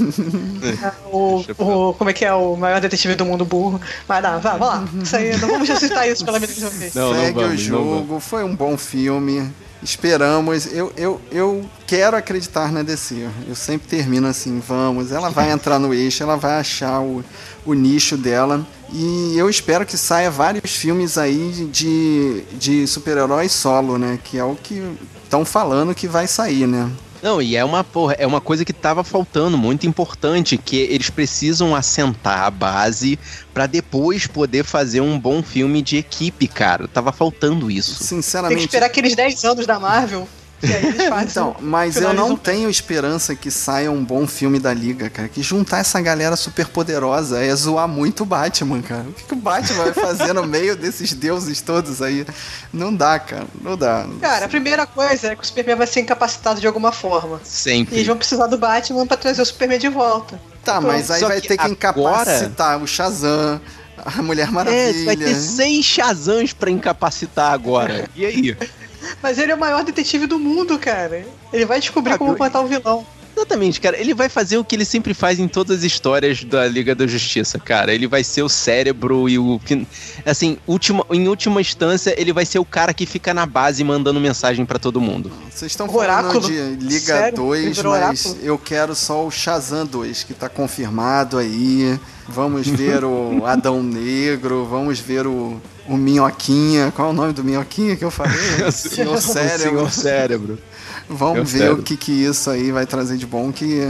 É, o, Deixa o- como é que é? O maior detetive do mundo burro. Mas não, vá, vamos lá. Isso aí, não vamos [laughs] ressuscitar isso pela mesma vez. Não, não Segue vamos, o não jogo, foi um bom filme. Esperamos. Eu, eu, eu quero acreditar na DC. Eu sempre termino assim, vamos. Ela vai entrar no eixo, ela vai achar o, o nicho dela. E eu espero que saia vários filmes aí de, de super-heróis solo, né? Que é o que estão falando que vai sair, né? Não, e é uma, porra, é uma coisa que tava faltando, muito importante, que eles precisam assentar a base pra depois poder fazer um bom filme de equipe, cara. Tava faltando isso. Tem Sinceramente. que esperar aqueles 10 anos da Marvel. E. Então, mas eu não tenho esperança que saia um bom filme da Liga, cara. Que juntar essa galera super poderosa é zoar muito o Batman, cara. O que, que o Batman vai fazer no meio desses deuses todos aí? Não dá, cara. Não dá. Cara, a primeira coisa é que o Superman vai ser incapacitado de alguma forma. E Sempre. eles vão precisar do Batman pra trazer o Superman de volta. Tá, mas aí Só vai que ter que agora- incapacitar o Shazam, a Mulher Maravilha. É, vai ter seis Shazams pra incapacitar agora. E aí? Mas ele é o maior detetive do mundo, cara. Ele vai descobrir Ah, como eu- matar o vilão. Exatamente, cara. Ele vai fazer o que ele sempre faz em todas as histórias da Liga da Justiça, cara. Ele vai ser o cérebro e o. Assim, última, em última instância, ele vai ser o cara que fica na base mandando mensagem para todo mundo. Vocês estão falando Oráculo? de Liga Sério? 2, Ele virou mas oráculo? eu quero só o Shazam 2, que tá confirmado aí. Vamos ver o Adão Negro, vamos ver o, o Minhoquinha. Qual é o nome do Minhoquinha que eu falei? [laughs] Senhor Cérebro. Senhor cérebro. Vamos Meu ver cérebro. o que, que isso aí vai trazer de bom. Que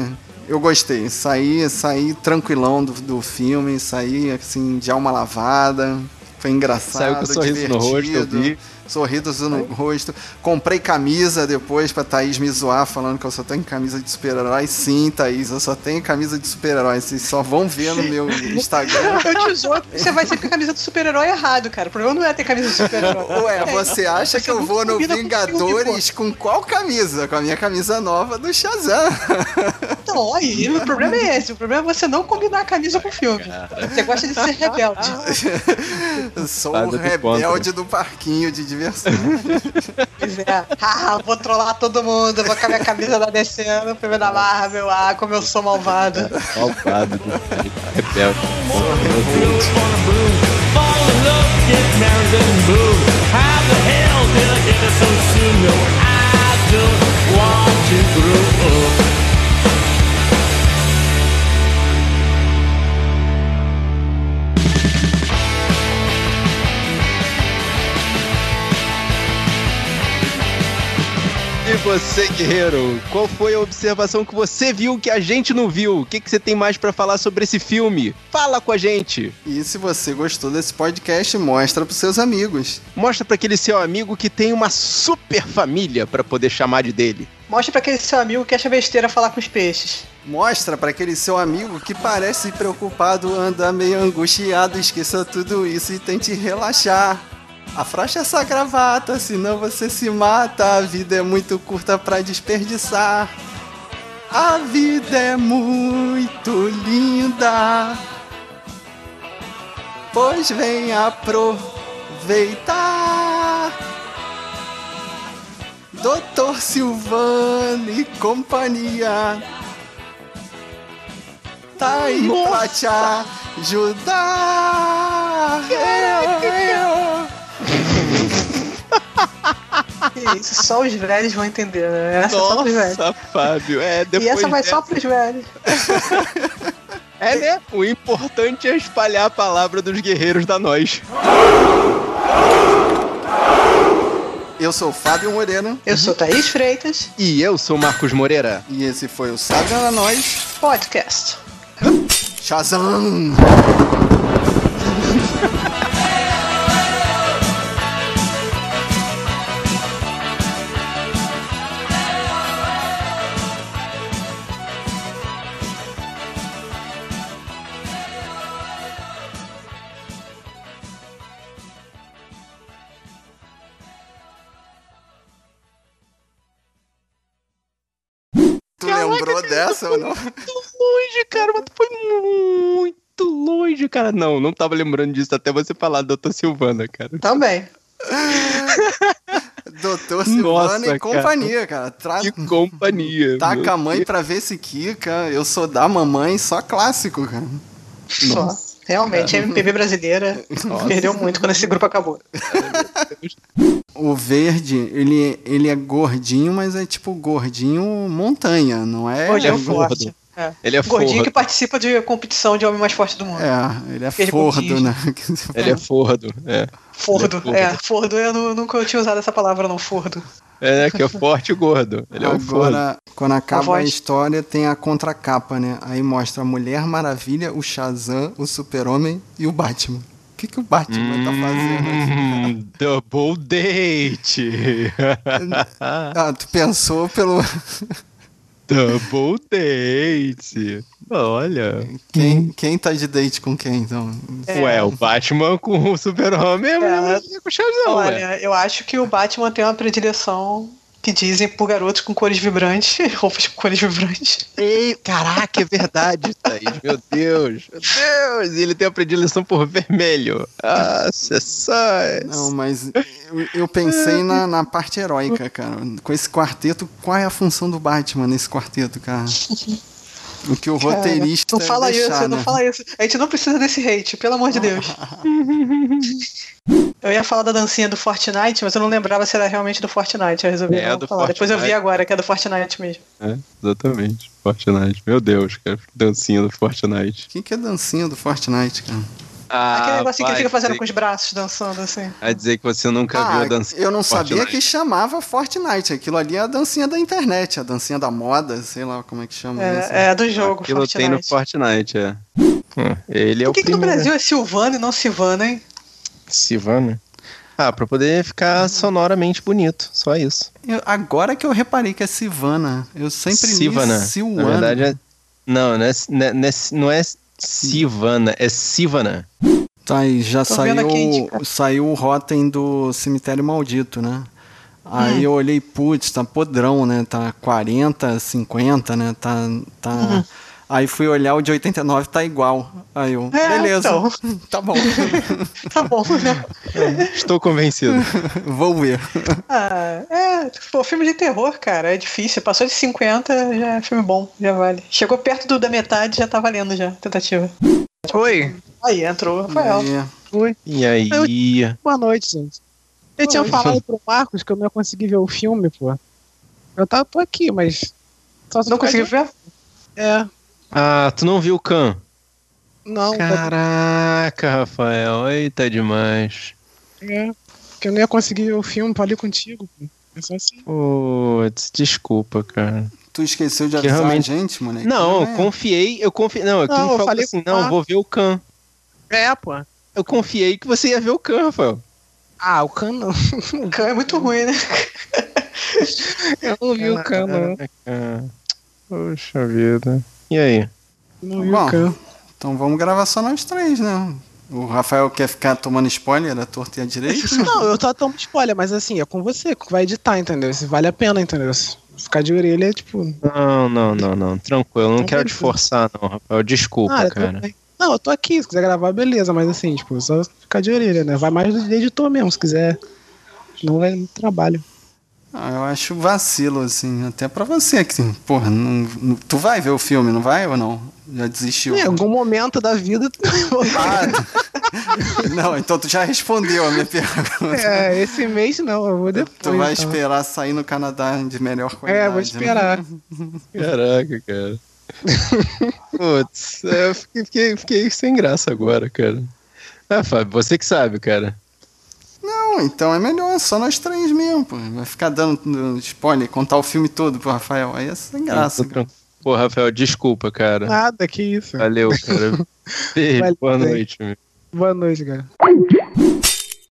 eu gostei. Saí, saí tranquilão do, do filme, saí assim, de alma lavada. Foi engraçado. Saiu com um sorriso no rosto, eu vi. Sorrisos no rosto. Comprei camisa depois pra Thaís me zoar, falando que eu só tenho camisa de super-herói. Sim, Thaís, eu só tenho camisa de super-herói. Vocês só vão ver no meu Instagram. [laughs] Eu te zoo, você vai sempre com a camisa do super-herói errado, cara. O problema não é ter camisa do super-herói. Ué, É, você acha que eu vou no Vingadores com qual camisa? Com a minha camisa nova do Shazam. [laughs] Então, aí, o problema é esse. O problema é você não combinar a camisa com o filme. Você gosta de ser rebelde. Sou o do rebelde do parquinho de diversão. Pois é. Ah, vou trollar todo mundo, vou com a minha camisa da DC no filme da Marvel. Ah, como eu sou. Malvado. Rebelde. Fall in love, get married and move. How the hell did I get it so soon? No, I just want to grow up. E você, guerreiro, qual foi a observação que você viu que a gente não viu? O que, que você tem mais pra falar sobre esse filme? Fala com a gente! E se você gostou desse podcast, mostra pros seus amigos. Mostra pra aquele seu amigo que tem uma super família pra poder chamar de dele. Mostra pra aquele seu amigo que acha besteira falar com os peixes. Mostra pra aquele seu amigo que parece preocupado, anda meio angustiado, esqueça tudo isso e tente relaxar. Afrocha essa gravata, senão você se mata. A vida é muito curta pra desperdiçar. A vida é muito linda. Pois vem aproveitar. Doutor Silvano e companhia. Tá aí pra te ajudar. Isso, só os velhos vão entender, né? Essa é só os velhos. Nossa, Fábio. É, depois E essa vai dessa- só pros velhos. [laughs] É, né? O importante é espalhar a palavra dos guerreiros da nós. Eu sou o Fábio Moreno Eu sou Thaís Freitas, E eu sou Marcos Moreira. e esse foi o Sabe na Nós podcast. Shazam! Dessa ou não? longe, cara, mas tu foi muito longe, cara. Não, não tava lembrando disso até você falar, doutor Silvana, cara. Também. [laughs] Doutor Silvano Nossa, e companhia, cara. Tra... Que companhia. Taca meu a mãe pra ver se quica. Eu sou da mamãe, só clássico, cara. Só. Realmente, a MPB brasileira [laughs] perdeu muito quando esse grupo acabou. O verde, ele, ele é gordinho, mas é tipo gordinho montanha, não é? Gordinho é forte. gordo. É. Ele é Gordinho forro. que participa de competição de homem mais forte do mundo. É, ele é Aquele fordo, né? [laughs] Ele é fordo, é. Fordo. Ele é É, fordo. Eu nu- nunca tinha usado essa palavra, não, fordo. É, que é forte e gordo. Ele é o fordo. Agora, quando acaba a, voz. história, tem a contracapa, né? Aí mostra a Mulher Maravilha, o Shazam, o Super-Homem e o Batman. O que, que o Batman tá fazendo aqui? Hum, double date. [laughs] Ah, tu pensou pelo. [laughs] double date. Olha. Quem, quem tá de date com quem, então? É. Ué, o Batman com o super-homem é, É. com o Shazam, ué. Olha, eu acho que o Batman tem uma predileção que dizem por garotos com cores vibrantes, [laughs] roupas com cores vibrantes. Ei, caraca, é verdade, Thaís. Meu Deus, meu Deus. E ele tem a predileção por vermelho. Ah. Não, mas eu, eu pensei na, na parte heróica, cara. Com esse quarteto, qual é a função do Batman nesse quarteto, cara? [laughs] O que o Cara, roteirista. Não fala deixar, isso, não né? fala isso. A gente não precisa desse hate, pelo amor de Deus. [laughs] Eu ia falar da dancinha do Fortnite, mas eu não lembrava se era realmente do Fortnite. Eu resolvi É, não do falar. Depois eu vi Fortnite. agora que é do Fortnite mesmo. É, exatamente. Fortnite. Meu Deus, cara. Dancinha do Fortnite. O que, que é dancinha do Fortnite, cara? Ah, Aquele negocinho que ele fica fazendo com os braços, dançando assim. Vai dizer que você nunca viu a dancinha Ah, eu não do sabia Fortnite. que chamava Fortnite. Aquilo ali é a dancinha da internet, a dancinha da moda, sei lá como é que chama isso. É, é do jogo, Aquilo tem no Fortnite. Fortnite, é. Hum, Ele é Por o que, que no primeiro. Brasil é Silvana e não Silvana, hein? Sivana? Ah, pra poder ficar sonoramente bonito. Só isso. Eu- agora que eu reparei que é Sivana. Eu sempre Sivana. li Silvana. Na verdade é. Não, não é, não é, não é Sivana, é Sivana. Tá aí, já Tô saiu, aqui, saiu o Rotten do Cemitério Maldito, né? Aí Hum. eu olhei, putz, tá podrão, né? Tá 40, 50, né? Tá. tá... Uhum. Aí fui olhar o de 89, tá igual. Aí eu, É, beleza, então. [laughs] tá bom, [laughs] Tá bom, né? Estou convencido. [laughs] vou ver. Ah, é, pô, filme de terror, cara, é difícil. Passou de 50, já é filme bom, já vale. Chegou perto do, da metade, já tá valendo já, tentativa. Oi. Aí, entrou, Rafael. É. Oi. E aí? Boa noite, gente. Eu tinha falado pro Marcos que eu não ia conseguir ver o filme, pô. Eu tava, tô aqui, mas. Só Não conseguiu ver? É. Ah, tu não viu o Khan? Não, Caraca, Rafael. Eita demais. é. Que eu não ia conseguir ver o filme, falei contigo. pô. É só assim. Putz, desculpa, cara. Tu esqueceu de avisar realmente- a gente, moleque? Não, eu é. confiei, eu confiei. Não, é que Não, eu falei assim, não, eu vou ver o Khan. É, pô. Eu confiei que você ia ver o Khan, Rafael. Ah, o Khan não. [laughs] O Khan é muito ruim, né? [laughs] Eu não vi o Khan, não. Poxa vida. E aí? Não Bom. Então vamos gravar só nós três, né? O Rafael quer ficar tomando spoiler da torta e a direita? [laughs] Não, eu tô tomando spoiler, mas assim, é com você que vai editar, entendeu? Se vale a pena, entendeu? Se ficar de orelha, é tipo. Não, não, não, não. Tranquilo, eu não Então quero te forçar, não, Rafael. Desculpa, Ah, cara. Não, eu tô aqui, se quiser gravar, beleza, mas assim, tipo, só ficar de orelha, né? Vai mais do editor mesmo, se quiser. Não vai no trabalho. Ah, eu acho vacilo, assim, até pra você que, porra, não, não- tu vai ver o filme, não vai ou não? Já desistiu? Em algum momento da vida. Ah, [laughs] não, então tu já respondeu a minha pergunta. é, esse mês não, eu vou depois. tu vai então. esperar sair no Canadá de melhor qualidade. É, vou né? esperar. [laughs] Caraca, cara. Putz, eu fiquei, fiquei- fiquei sem graça agora, cara. Ah, Fábio, você que sabe, cara. Não, então é melhor, só nós três mesmo, pô. Vai ficar dando spoiler, contar o filme todo pro Rafael. Aí é sem graça. Pô, Rafael, desculpa, cara. Nada, que isso. Valeu, cara. [laughs] Valeu, boa noite. meu. Boa noite, cara.